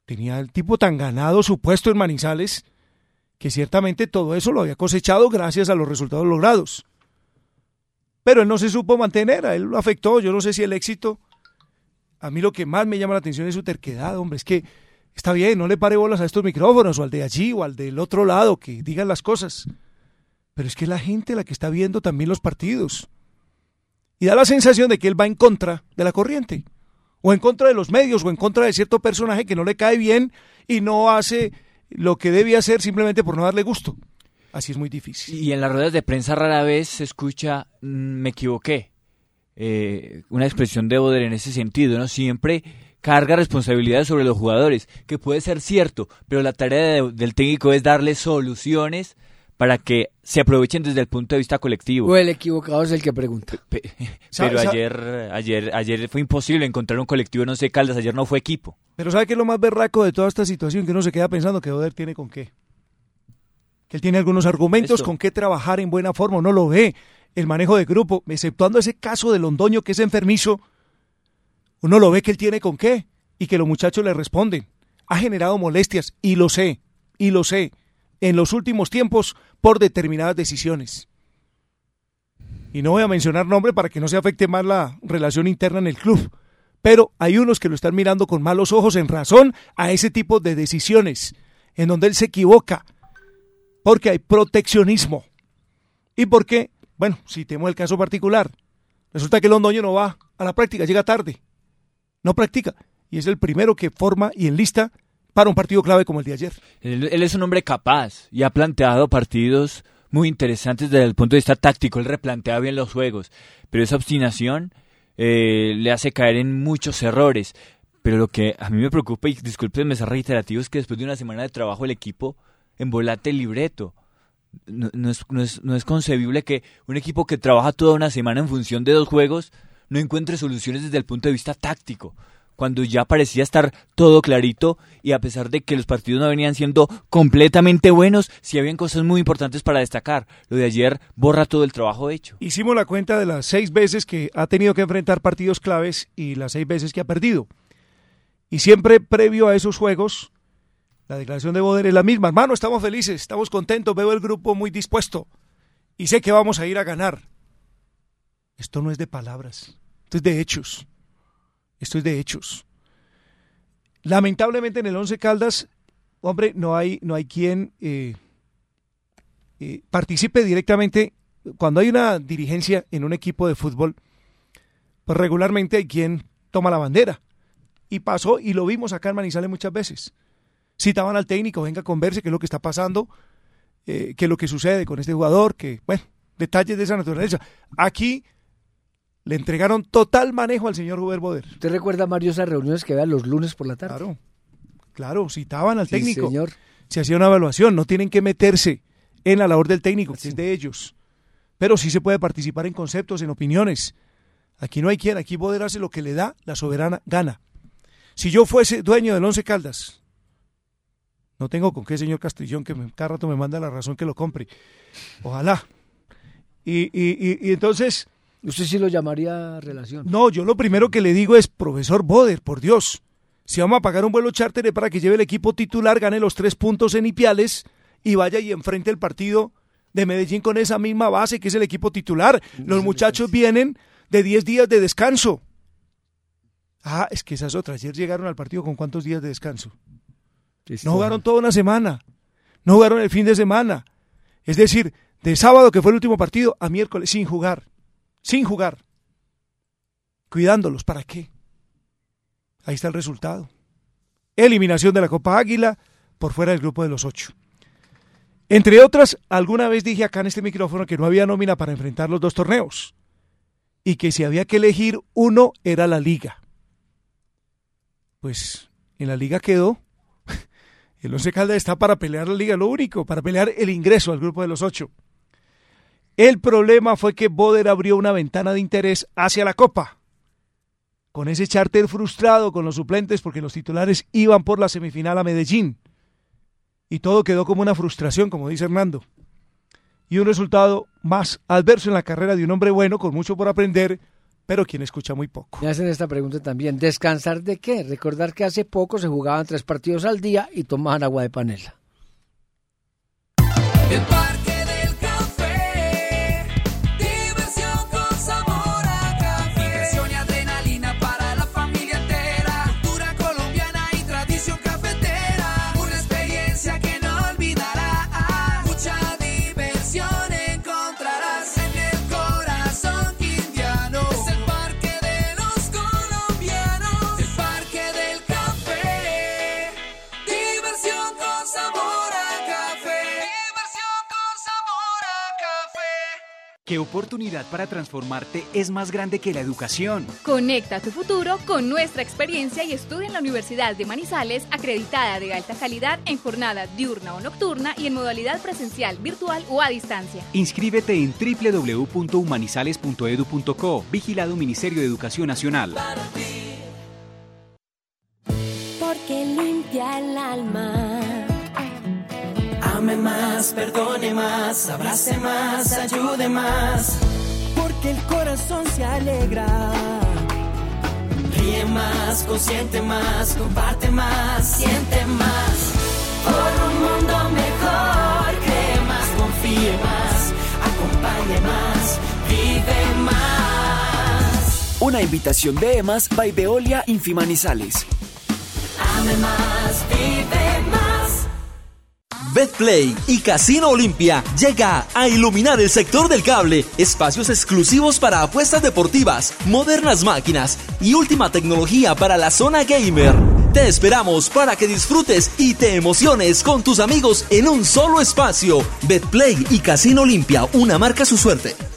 Tenía el tipo tan ganado su puesto en Manizales que ciertamente todo eso lo había cosechado gracias a los resultados logrados. Pero él no se supo mantener, a él lo afectó, yo no sé si el éxito. A mí lo que más me llama la atención es su terquedad, hombre, es que Está bien, no le pare bolas a estos micrófonos o al de allí o al del otro lado que digan las cosas. Pero es que es la gente la que está viendo también los partidos. Y da la sensación de que él va en contra de la corriente, o en contra de los medios, o en contra de cierto personaje que no le cae bien y no hace lo que debe hacer simplemente por no darle gusto. Así es muy difícil. Y en las ruedas de prensa rara vez se escucha, "Mm, me equivoqué. Eh, una expresión de Boder en ese sentido, ¿no? Siempre carga responsabilidades sobre los jugadores, que puede ser cierto, pero la tarea de- del técnico es darle soluciones para que se aprovechen desde el punto de vista colectivo. O el equivocado es el que pregunta. Pero ayer, ayer, ayer fue imposible encontrar un colectivo en Once Caldas, ayer no fue equipo. Pero ¿sabe qué es lo más berraco de toda esta situación? Que uno se queda pensando que Oder tiene con qué. Que él tiene algunos argumentos Esto. con qué trabajar en buena forma, no lo ve. El manejo de grupo, exceptuando ese caso de Londoño que es enfermizo, uno lo ve que él tiene con qué y que los muchachos le responden. Ha generado molestias, y lo sé, y lo sé, en los últimos tiempos por determinadas decisiones. Y no voy a mencionar nombre para que no se afecte más la relación interna en el club. Pero hay unos que lo están mirando con malos ojos en razón a ese tipo de decisiones, en donde él se equivoca, porque hay proteccionismo. Y porque, bueno, si temo el caso particular, resulta que Londoño no va a la práctica, llega tarde, no practica, y es el primero que forma y enlista para un partido clave como el de ayer. Él, es un hombre capaz y ha planteado partidos muy interesantes desde el punto de vista táctico. Él replantea bien los juegos, pero esa obstinación eh, le hace caer en muchos errores. Pero lo que a mí me preocupa, y discúlpenme ser reiterativo, es que después de una semana de trabajo el equipo embolate el libreto. No es concebible que un equipo que trabaja toda una semana en función de dos juegos no encuentre soluciones desde el punto de vista táctico cuando ya parecía estar todo clarito y a pesar de que los partidos no venían siendo completamente buenos, sí habían cosas muy importantes para destacar. Lo de ayer borra todo el trabajo hecho. Hicimos la cuenta de las seis veces que ha tenido que enfrentar partidos claves y las seis veces que ha perdido. Y siempre previo a esos juegos, la declaración de Boder es la misma. Hermano, estamos felices, estamos contentos, veo el grupo muy dispuesto y sé que vamos a ir a ganar. Esto no es de palabras, esto es de hechos. Esto es de hechos. Lamentablemente en el Once Caldas, hombre, no hay, no hay quien eh, eh, participe directamente. Cuando hay una dirigencia en un equipo de fútbol, pues regularmente hay quien toma la bandera. Y pasó, y lo vimos acá en Manizales muchas veces. Citaban al técnico, venga, converse, qué es lo que está pasando, eh, qué es lo que sucede con este jugador, que, bueno, detalles de esa naturaleza. Aquí le entregaron total manejo al señor Huber Boder. ¿Usted recuerda, Mario, esas reuniones que vean los lunes por la tarde? Claro, claro, citaban al Sí, técnico. señor. Se hacía una evaluación, no tienen que meterse en la labor del técnico, que es de ellos. Pero sí se puede participar en conceptos, en opiniones. Aquí no hay quien, aquí Boder hace lo que le da la soberana gana. Si yo fuese dueño del Once Caldas, no tengo con qué, señor Castrillón, que me, cada rato me manda la razón que lo compre. Ojalá. Y, y, y, y entonces... ¿Usted sí lo llamaría relación? No, yo lo primero que le digo es, profesor Boder, por Dios, si vamos a pagar un vuelo charter para que lleve el equipo titular, gane los tres puntos en Ipiales y vaya y enfrente el partido de Medellín con esa misma base que es el equipo titular. Los muchachos vienen de 10 días de descanso. Ah, es que esas otras. Ayer llegaron al partido con cuántos días de descanso. No jugaron toda una semana. No jugaron el fin de semana. Es decir, de sábado, que fue el último partido, a miércoles, sin jugar. Sin jugar. Cuidándolos. ¿Para qué? Ahí está el resultado. Eliminación de la Copa Águila por fuera del grupo de los ocho. Entre otras, alguna vez dije acá en este micrófono que no había nómina para enfrentar los dos torneos y que si había que elegir uno era la liga. Pues en la liga quedó. El Once Caldas está para pelear la liga, lo único, para pelear el ingreso al grupo de los ocho. El problema fue que Boder abrió una ventana de interés hacia la Copa. Con ese charter frustrado con los suplentes porque los titulares iban por la semifinal a Medellín. Y todo quedó como una frustración, como dice Hernando. Y un resultado más adverso en la carrera de un hombre bueno, con mucho por aprender, pero quien escucha muy poco. Me hacen esta pregunta también. ¿Descansar de qué? Recordar que hace poco se jugaban tres partidos al día y tomaban agua de panela. ¿Qué oportunidad para transformarte es más grande que la educación? Conecta tu futuro con nuestra experiencia y estudia en la Universidad de Manizales, acreditada de alta calidad en jornada diurna o nocturna y en modalidad presencial, virtual o a distancia. Inscríbete en www.humanizales.edu.co, vigilado Ministerio de Educación Nacional. Porque limpia el alma. Ame más, perdone más, abrace más, ayude más. Porque el corazón se alegra. Ríe más, consiente más, comparte más, siente más. Por un mundo mejor, cree más, confíe más, acompañe más, vive más. Una invitación de EMAS by Veolia Infimanizales. Ame más, vive más. Betplay y Casino Olimpia llega a iluminar el sector del cable. Espacios exclusivos para apuestas deportivas, modernas máquinas y última tecnología para la zona gamer. Te esperamos para que disfrutes y te emociones con tus amigos en un solo espacio. Betplay y Casino Olimpia, una marca su suerte.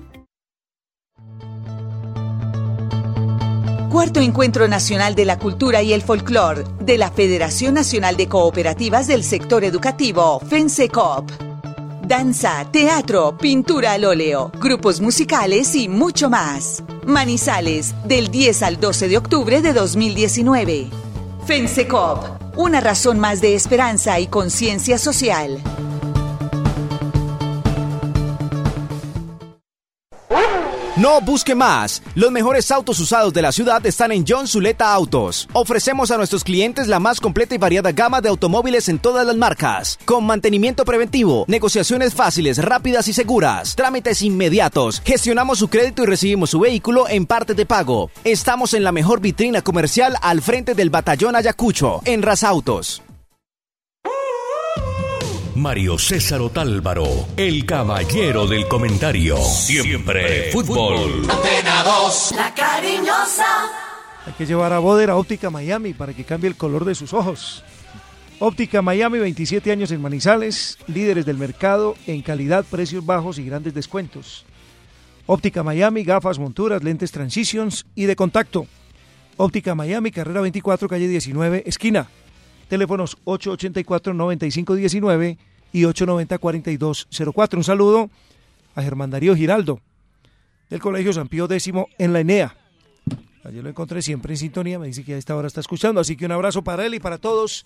Cuarto Encuentro Nacional de la Cultura y el Folclor de la Federación Nacional de Cooperativas del Sector Educativo, FENSECOP. Danza, teatro, pintura al óleo, grupos musicales y mucho más. Manizales, del 10 al 12 de octubre de 2019. FENSECOP, una razón más de esperanza y conciencia social. No busque más. Los mejores autos usados de la ciudad están en John Zuleta Autos. Ofrecemos a nuestros clientes la más completa y variada gama de automóviles en todas las marcas, con mantenimiento preventivo, negociaciones fáciles, rápidas y seguras, trámites inmediatos. Gestionamos su crédito y recibimos su vehículo en parte de pago. Estamos en la mejor vitrina comercial al frente del batallón Ayacucho, en Autos. Mario César Otálvaro, el caballero del comentario. Siempre fútbol. Antena 2, la cariñosa. Hay que llevar a Boder a Óptica Miami para que cambie el color de sus ojos. Óptica Miami, 27 años en Manizales, líderes del mercado en calidad, precios bajos y grandes descuentos. Óptica Miami, gafas, monturas, lentes Transitions y de contacto. Óptica Miami, carrera 24, calle 19, esquina. Teléfonos 884-9519 y 890-4204. Un saludo a Germán Darío Giraldo, del Colegio San Pío X en la Enea. Ayer lo encontré siempre en sintonía, me dice que a esta hora está escuchando, así que un abrazo para él y para todos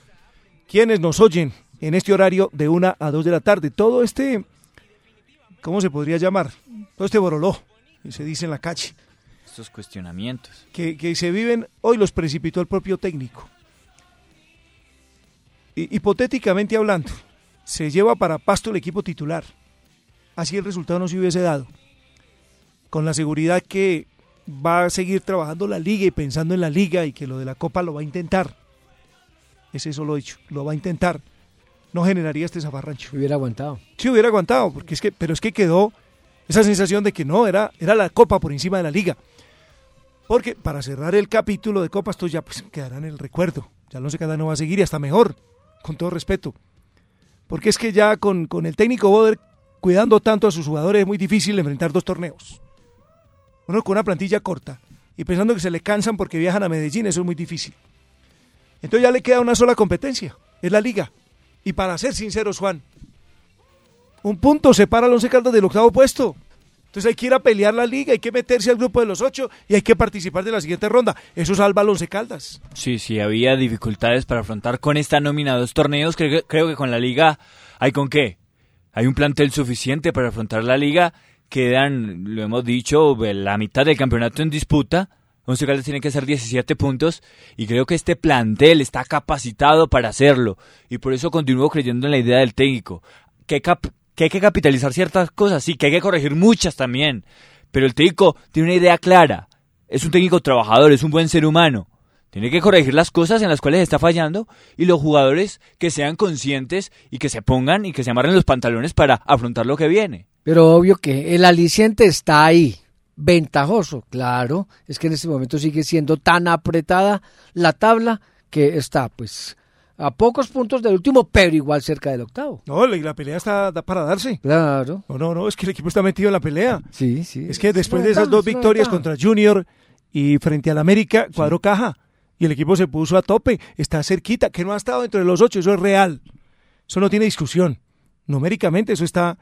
quienes nos oyen en este horario de 1 a 2 de la tarde. Todo este, ¿cómo se podría llamar? Todo este boroló, que se dice en la calle. Estos cuestionamientos. Que, que se viven, hoy los precipitó el propio técnico. Hipotéticamente hablando, se lleva para Pasto el equipo titular. Así el resultado no se hubiese dado. Con la seguridad que va a seguir trabajando la liga y pensando en la liga y que lo de la Copa lo va a intentar. Es eso lo dicho, lo va a intentar. No generaría este zafarrancho. Hubiera aguantado. Sí, hubiera aguantado, porque es que, pero es que quedó esa sensación de que no, era, era la Copa por encima de la liga. Porque para cerrar el capítulo de Copa, esto ya pues, quedará en el recuerdo. Ya no sé cada no va a seguir y hasta mejor, con todo respeto. Porque es que ya con, con el técnico Boder cuidando tanto a sus jugadores es muy difícil enfrentar dos torneos. Uno con una plantilla corta y pensando que se le cansan porque viajan a Medellín, eso es muy difícil. Entonces ya le queda una sola competencia, es la liga. Y para ser sinceros, Juan, un punto separa al Once Caldas del octavo puesto. Entonces hay que ir a pelear la liga, hay que meterse al grupo de los ocho y hay que participar de la siguiente ronda. Eso salva al Once Caldas. Sí, sí, había dificultades para afrontar con esta nómina dos torneos. Creo, creo que con la liga hay con qué. Hay un plantel suficiente para afrontar la liga quedan, lo hemos dicho, la mitad del campeonato en disputa. Once Caldas tiene que hacer 17 puntos y creo que este plantel está capacitado para hacerlo y por eso continúo creyendo en la idea del técnico. Que, que hay que capitalizar ciertas cosas, sí, que hay que corregir muchas también, pero el técnico tiene una idea clara es un técnico trabajador, es un buen ser humano. Tiene que corregir las cosas en las cuales está fallando y los jugadores que sean conscientes y que se pongan y que se amarren los pantalones para afrontar lo que viene. Pero obvio que el aliciente está ahí. Ventajoso, claro. Es que en este momento sigue siendo tan apretada la tabla que está, pues, a pocos puntos del último, pero igual cerca del octavo. No, la, la pelea está para darse. Claro. No, no, no, es que el equipo está metido en la pelea. Sí, sí. Es que después de esas dos es victorias contra Junior y frente al América, cuadró caja. Y el equipo se puso a tope. Está cerquita, que no ha estado entre los ocho. Eso es real. Eso no tiene discusión. Numéricamente, eso está.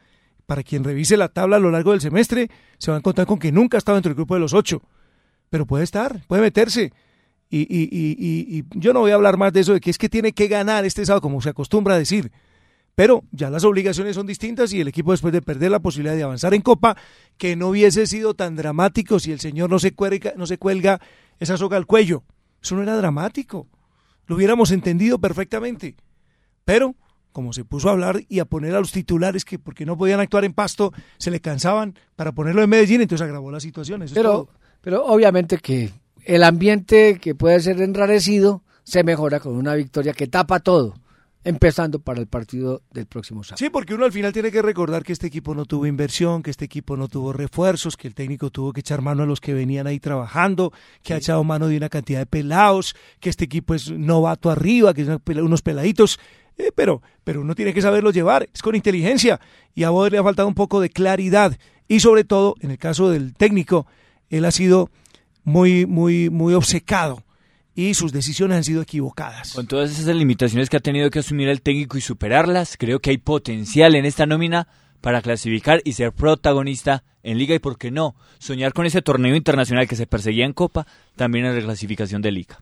Para quien revise la tabla a lo largo del semestre, se va a encontrar con que nunca ha estado entre el grupo de los ocho. Pero puede estar, puede meterse. Y, y, y, y, y yo no voy a hablar más de eso, de que es que tiene que ganar este sábado, como se acostumbra a decir. Pero ya las obligaciones son distintas y el equipo después de perder la posibilidad de avanzar en Copa, que no hubiese sido tan dramático si el señor no se cuelga, no se cuelga esa soga al cuello. Eso no era dramático. Lo hubiéramos entendido perfectamente. Pero, como se puso a hablar y a poner a los titulares que porque no podían actuar en pasto, se le cansaban para ponerlo en Medellín, entonces agravó la situación. Eso es Pero, todo. pero obviamente que el ambiente que puede ser enrarecido se mejora con una victoria que tapa todo, empezando para el partido del próximo sábado. Sí, porque uno al final tiene que recordar que este equipo no tuvo inversión, que este equipo no tuvo refuerzos, que el técnico tuvo que echar mano a los que venían ahí trabajando, que ha echado mano de una cantidad de pelados, que este equipo es novato arriba, que pela- unos peladitos. eh, pero, pero uno tiene que saberlo llevar, es con inteligencia. Y a Boder le ha faltado un poco de claridad. Y sobre todo, en el caso del técnico, él ha sido muy, muy, muy obcecado y sus decisiones han sido equivocadas. Con todas esas limitaciones que ha tenido que asumir el técnico y superarlas, creo que hay potencial en esta nómina para clasificar y ser protagonista en liga y, por qué no, soñar con ese torneo internacional que se perseguía en Copa, también en la clasificación de liga.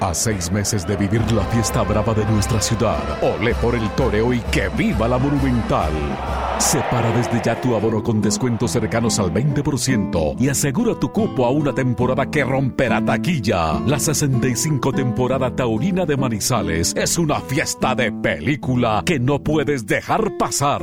A seis meses de vivir la fiesta brava de nuestra ciudad, olé por el toreo y que viva la monumental. Separa desde ya tu abono con descuentos cercanos al 20% y asegura tu cupo a una temporada que romperá taquilla. La 65 temporada taurina de Manizales es una fiesta de película que no puedes dejar pasar.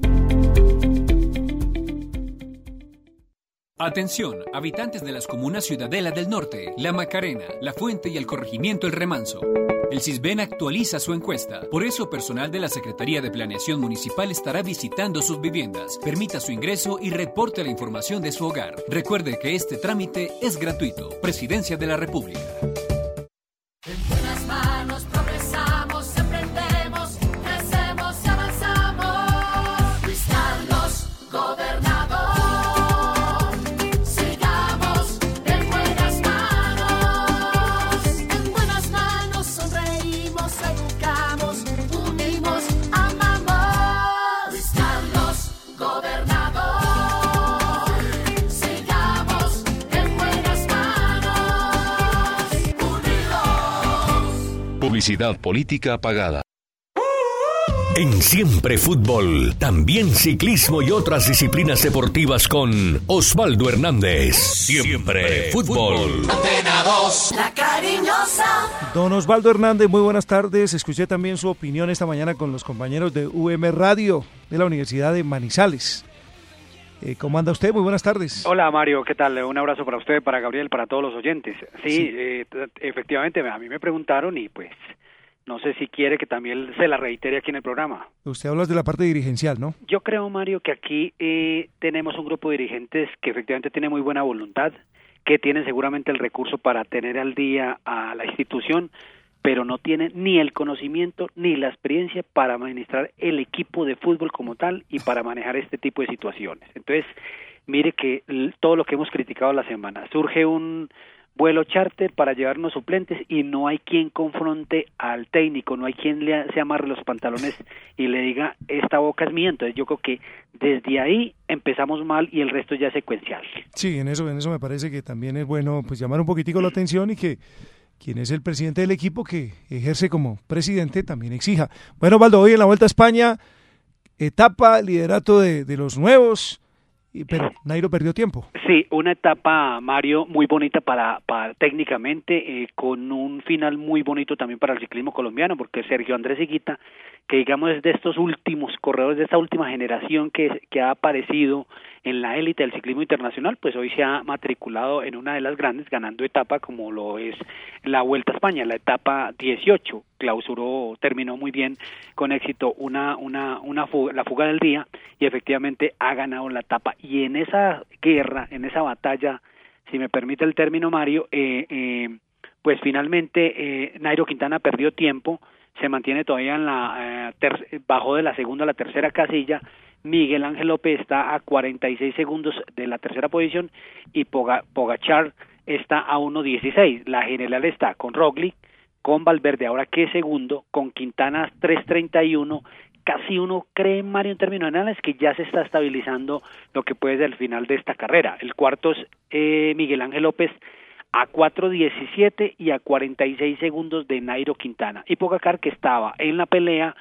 Atención, habitantes de las comunas Ciudadela del Norte, La Macarena, La Fuente y el corregimiento El Remanso. El CISBEN actualiza su encuesta. Por eso, personal de la Secretaría de Planeación Municipal estará visitando sus viviendas. Permita su ingreso y reporte la información de su hogar. Recuerde que este trámite es gratuito. Presidencia de la República. En buenas manos Política pagada. En Siempre Fútbol, también ciclismo y otras disciplinas deportivas con Osvaldo Hernández. Siempre Fútbol. Antena 2, la cariñosa. Don Osvaldo Hernández, muy buenas tardes. Escuché también su opinión esta mañana con los compañeros de UM Radio de la Universidad de Manizales. Eh, ¿Cómo anda usted? Muy buenas tardes. Hola Mario, ¿qué tal? Un abrazo para usted, para Gabriel, para todos los oyentes. Sí, eh, efectivamente, a mí me preguntaron y pues no sé si quiere que también se la reitere aquí en el programa. Usted habla de la parte dirigencial, ¿no? Yo creo, Mario, que aquí eh, tenemos un grupo de dirigentes que efectivamente tiene muy buena voluntad, que tienen seguramente el recurso para tener al día a la institución, pero no tienen ni el conocimiento ni la experiencia para administrar el equipo de fútbol como tal y para manejar este tipo de situaciones. Entonces, mire que todo lo que hemos criticado la semana, surge un vuelo charter para llevarnos suplentes y no hay quien confronte al técnico, no hay quien le se amarre los pantalones y le diga esta boca es mía. Entonces yo creo que desde ahí empezamos mal y el resto ya es secuencial. Sí, en eso, en eso me parece que también es bueno pues llamar un poquitico la atención y que quien es el presidente del equipo que ejerce como presidente también exija. Bueno, Valdo, hoy en la Vuelta a España, etapa, liderato de, de los nuevos, pero Nairo perdió tiempo. Sí, una etapa, Mario, muy bonita para, para técnicamente, eh, con un final muy bonito también para el ciclismo colombiano, porque Sergio Andrés Higuita, que digamos es de estos últimos corredores, de esta última generación que, que ha aparecido en la élite del ciclismo internacional, pues hoy se ha matriculado en una de las grandes, ganando etapa como lo es la Vuelta a España, la etapa 18, clausuró, terminó muy bien con éxito una, una, una fuga, la fuga del día y efectivamente ha ganado la etapa. Y en esa guerra, en esa batalla, si me permite el término Mario, eh, eh, pues finalmente eh, Nairo Quintana perdió tiempo, se mantiene todavía en la eh, bajo de la segunda a la tercera casilla. Miguel Ángel López está a 46 segundos de la tercera posición y Poga- Pogachar está a 1.16. La general está con Roglic, con Valverde ahora que segundo, con Quintana 3.31. Casi uno cree, Mario, en términos generales, que ya se está estabilizando lo que puede ser el final de esta carrera. El cuarto es eh, Miguel Ángel López a 4.17 y a 46 segundos de Nairo Quintana. Y Pogacar, que estaba en la pelea,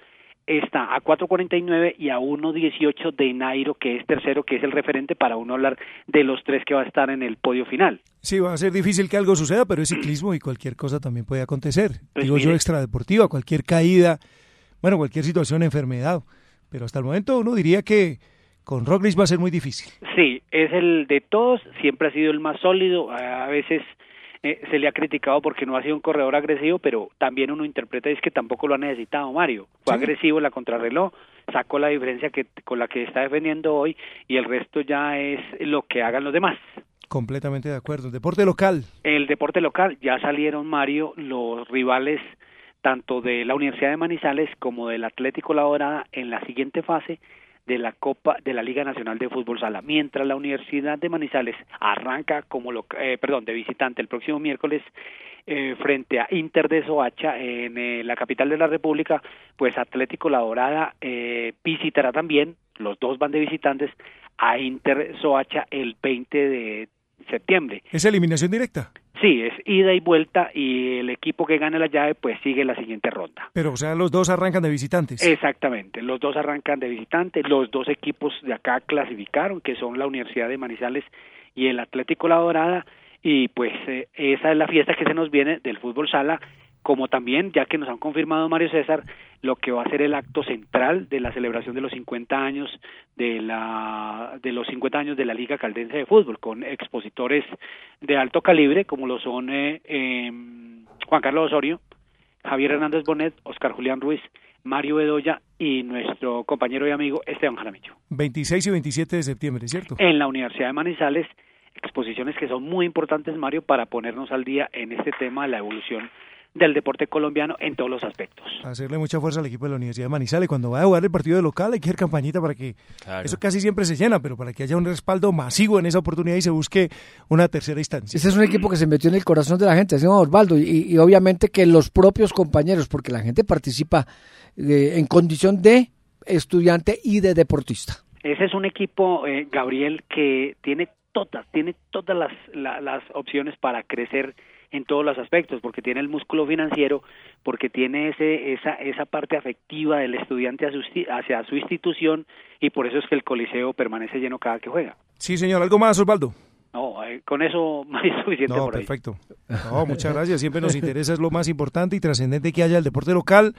está a 4.49 y a 1.18 de Nairo, que es tercero, que es el referente para uno hablar de los tres que va a estar en el podio final. Sí, va a ser difícil que algo suceda, pero es ciclismo y cualquier cosa también puede acontecer. Pues Digo yo mire. extradeportiva, cualquier caída, bueno, cualquier situación, enfermedad. Pero hasta el momento uno diría que con Roglic va a ser muy difícil. Sí, es el de todos, siempre ha sido el más sólido, a veces eh, se le ha criticado porque no ha sido un corredor agresivo, pero también uno interpreta es que tampoco lo ha necesitado Mario. Fue Sí. agresivo la contrarreloj, sacó la diferencia que con la que está defendiendo hoy y el resto ya es lo que hagan los demás. Completamente de acuerdo. El deporte local. El deporte local, ya salieron Mario los rivales tanto de la Universidad de Manizales como del Atlético La Dorada en la siguiente fase de la Copa de la Liga Nacional de Fútbol Sala, mientras la Universidad de Manizales arranca como lo, eh, perdón, de visitante el próximo miércoles eh, frente a Inter de Soacha en eh, la capital de la República, pues Atlético La Dorada eh, visitará también, los dos van de visitantes a Inter Soacha el 20 de septiembre. ¿Es eliminación directa? Sí, es ida y vuelta y el equipo que gane la llave pues sigue la siguiente ronda. Pero, o sea, los dos arrancan de visitantes. Exactamente, los dos arrancan de visitante, los dos equipos de acá clasificaron, que son la Universidad de Manizales y el Atlético La Dorada, y pues eh, esa es la fiesta que se nos viene del fútbol sala, como también, ya que nos han confirmado Mario César, lo que va a ser el acto central de la celebración de los 50 años de la de los 50 años de la Liga Caldense de Fútbol con expositores de alto calibre como lo son eh, eh, Juan Carlos Osorio, Javier Hernández Bonet, Oscar Julián Ruiz, Mario Bedoya y nuestro compañero y amigo Esteban Jaramillo. 26 y 27 de septiembre, ¿cierto? En la Universidad de Manizales, exposiciones que son muy importantes, Mario, para ponernos al día en este tema de la evolución del deporte colombiano en todos los aspectos. Hacerle mucha fuerza al equipo de la Universidad de Manizales. Cuando va a jugar el partido de local hay que hacer campañita para que... Claro. Eso casi siempre se llena, pero para que haya un respaldo masivo en esa oportunidad y se busque una tercera instancia. Ese es un equipo que se metió en el corazón de la gente, como Osvaldo, y, y obviamente que los propios compañeros, porque la gente participa eh, en condición de estudiante y de deportista. Ese es un equipo, eh, Gabriel, que tiene todas, tiene todas las, la- las opciones para crecer en todos los aspectos, porque tiene el músculo financiero, porque tiene ese, esa, esa parte afectiva del estudiante hacia su, hacia su institución y por eso es que el coliseo permanece lleno cada que juega. Sí, señor. ¿Algo más, Osvaldo? No, eh, con eso más es suficiente No, por ahí. perfecto. No, muchas gracias. Siempre nos interesa, es lo más importante y trascendente que haya el deporte local.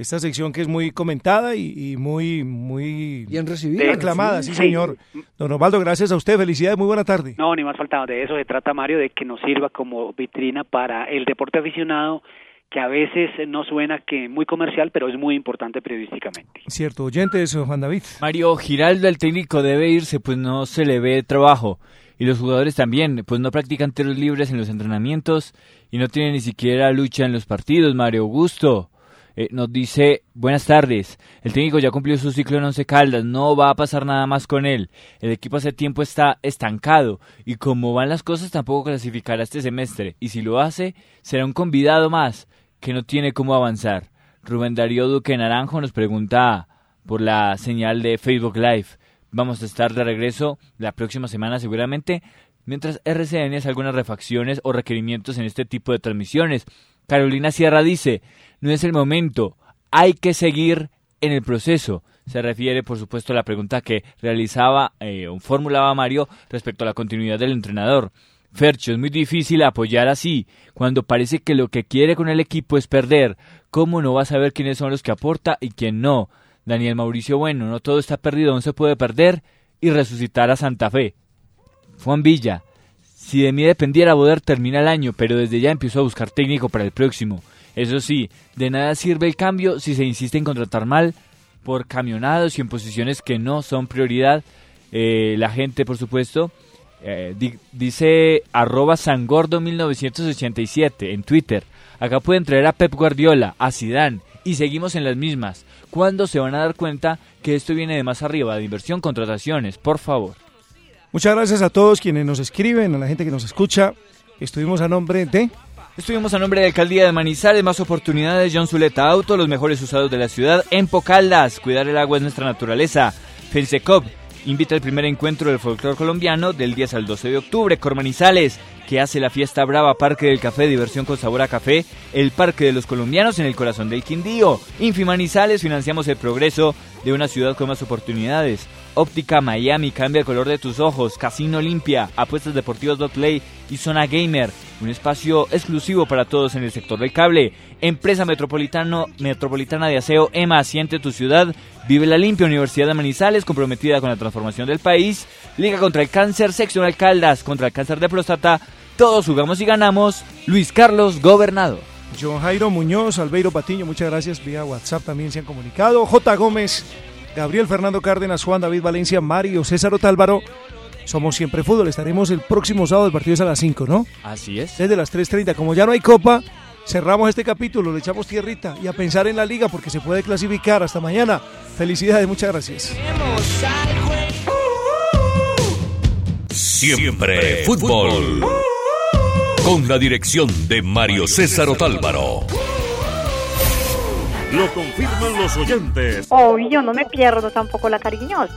Esta sección que es muy comentada y, y muy, muy bien recibida. aclamada, sí, Sí. señor. Don Osvaldo, gracias a usted. Felicidades, muy buena tarde. No, ni más faltaba. De eso se trata, Mario, de que nos sirva como vitrina para el deporte aficionado, que a veces no suena que muy comercial, pero es muy importante periodísticamente. Cierto, oyentes, Juan David. Mario Giraldo, el técnico, debe irse, pues no se le ve trabajo. Y los jugadores también, pues no practican tiros libres en los entrenamientos y no tienen ni siquiera lucha en los partidos. Mario Augusto, eh, nos dice, buenas tardes, el técnico ya cumplió su ciclo en Once Caldas, no va a pasar nada más con él. El equipo hace tiempo está estancado y como van las cosas tampoco clasificará este semestre. Y si lo hace, será un convidado más que no tiene cómo avanzar. Rubén Darío Duque Naranjo nos pregunta por la señal de Facebook Live. Vamos a estar de regreso la próxima semana seguramente, mientras RCN hace algunas refacciones o requerimientos en este tipo de transmisiones. Carolina Sierra dice, no es el momento, hay que seguir en el proceso. Se refiere, por supuesto, a la pregunta que realizaba eh, o formulaba Mario respecto a la continuidad del entrenador. Fercho, es muy difícil apoyar así, cuando parece que lo que quiere con el equipo es perder. ¿Cómo no va a saber quiénes son los que aporta y quién no? Daniel Mauricio Bueno, no todo está perdido, no se puede perder y resucitar a Santa Fe. Juan Villa, si de mí dependiera poder termina el año, pero desde ya empiezo a buscar técnico para el próximo. Eso sí, de nada sirve el cambio si se insiste en contratar mal por camionados y en posiciones que no son prioridad. Eh, la gente, por supuesto, eh, di- dice arroba sangordo 1987 en Twitter. Acá pueden traer a Pep Guardiola, a Zidane y seguimos en las mismas. ¿Cuándo se van a dar cuenta que esto viene de más arriba, de inversión, contrataciones? Por favor. Muchas gracias a todos quienes nos escriben, a la gente que nos escucha. Estuvimos a nombre de... Estuvimos a nombre de Alcaldía de Manizales, más oportunidades, John Zuleta Auto, los mejores usados de la ciudad, en Pocaldas, cuidar el agua es nuestra naturaleza, Fensecop, invita al primer encuentro del folclore colombiano del 10 al 12 de octubre, Cormanizales, que hace la fiesta brava, Parque del Café, diversión con sabor a café, el Parque de los Colombianos en el corazón del Quindío, Infimanizales, financiamos el progreso de una ciudad con más oportunidades, Óptica Miami, cambia el color de tus ojos, Casino Olimpia, Apuestas Deportivas Play y Zona Gamer, un espacio exclusivo para todos en el sector del cable. Empresa Metropolitano, Metropolitana de Aseo, EMA, siente tu ciudad, vive la limpia, Universidad de Manizales, comprometida con la transformación del país, Liga contra el Cáncer, Sección Caldas contra el cáncer de próstata, todos jugamos y ganamos, Luis Carlos Gobernador. John Jairo Muñoz, Albeiro Patiño, muchas gracias. Vía WhatsApp también se han comunicado. J. Gómez, Gabriel Fernando Cárdenas, Juan David Valencia, Mario César Otálvaro. Somos siempre fútbol. Estaremos el próximo sábado. El partido es a las 5, ¿no? Así es. Desde las 3.30. Como ya no hay copa, cerramos este capítulo, le echamos tierrita y a pensar en la liga porque se puede clasificar. Hasta mañana. Felicidades, muchas gracias. Siempre fútbol. Con la dirección de Mario César Otálvaro. Lo confirman los oyentes. Oh, yo no me pierdo tampoco la cariñosa.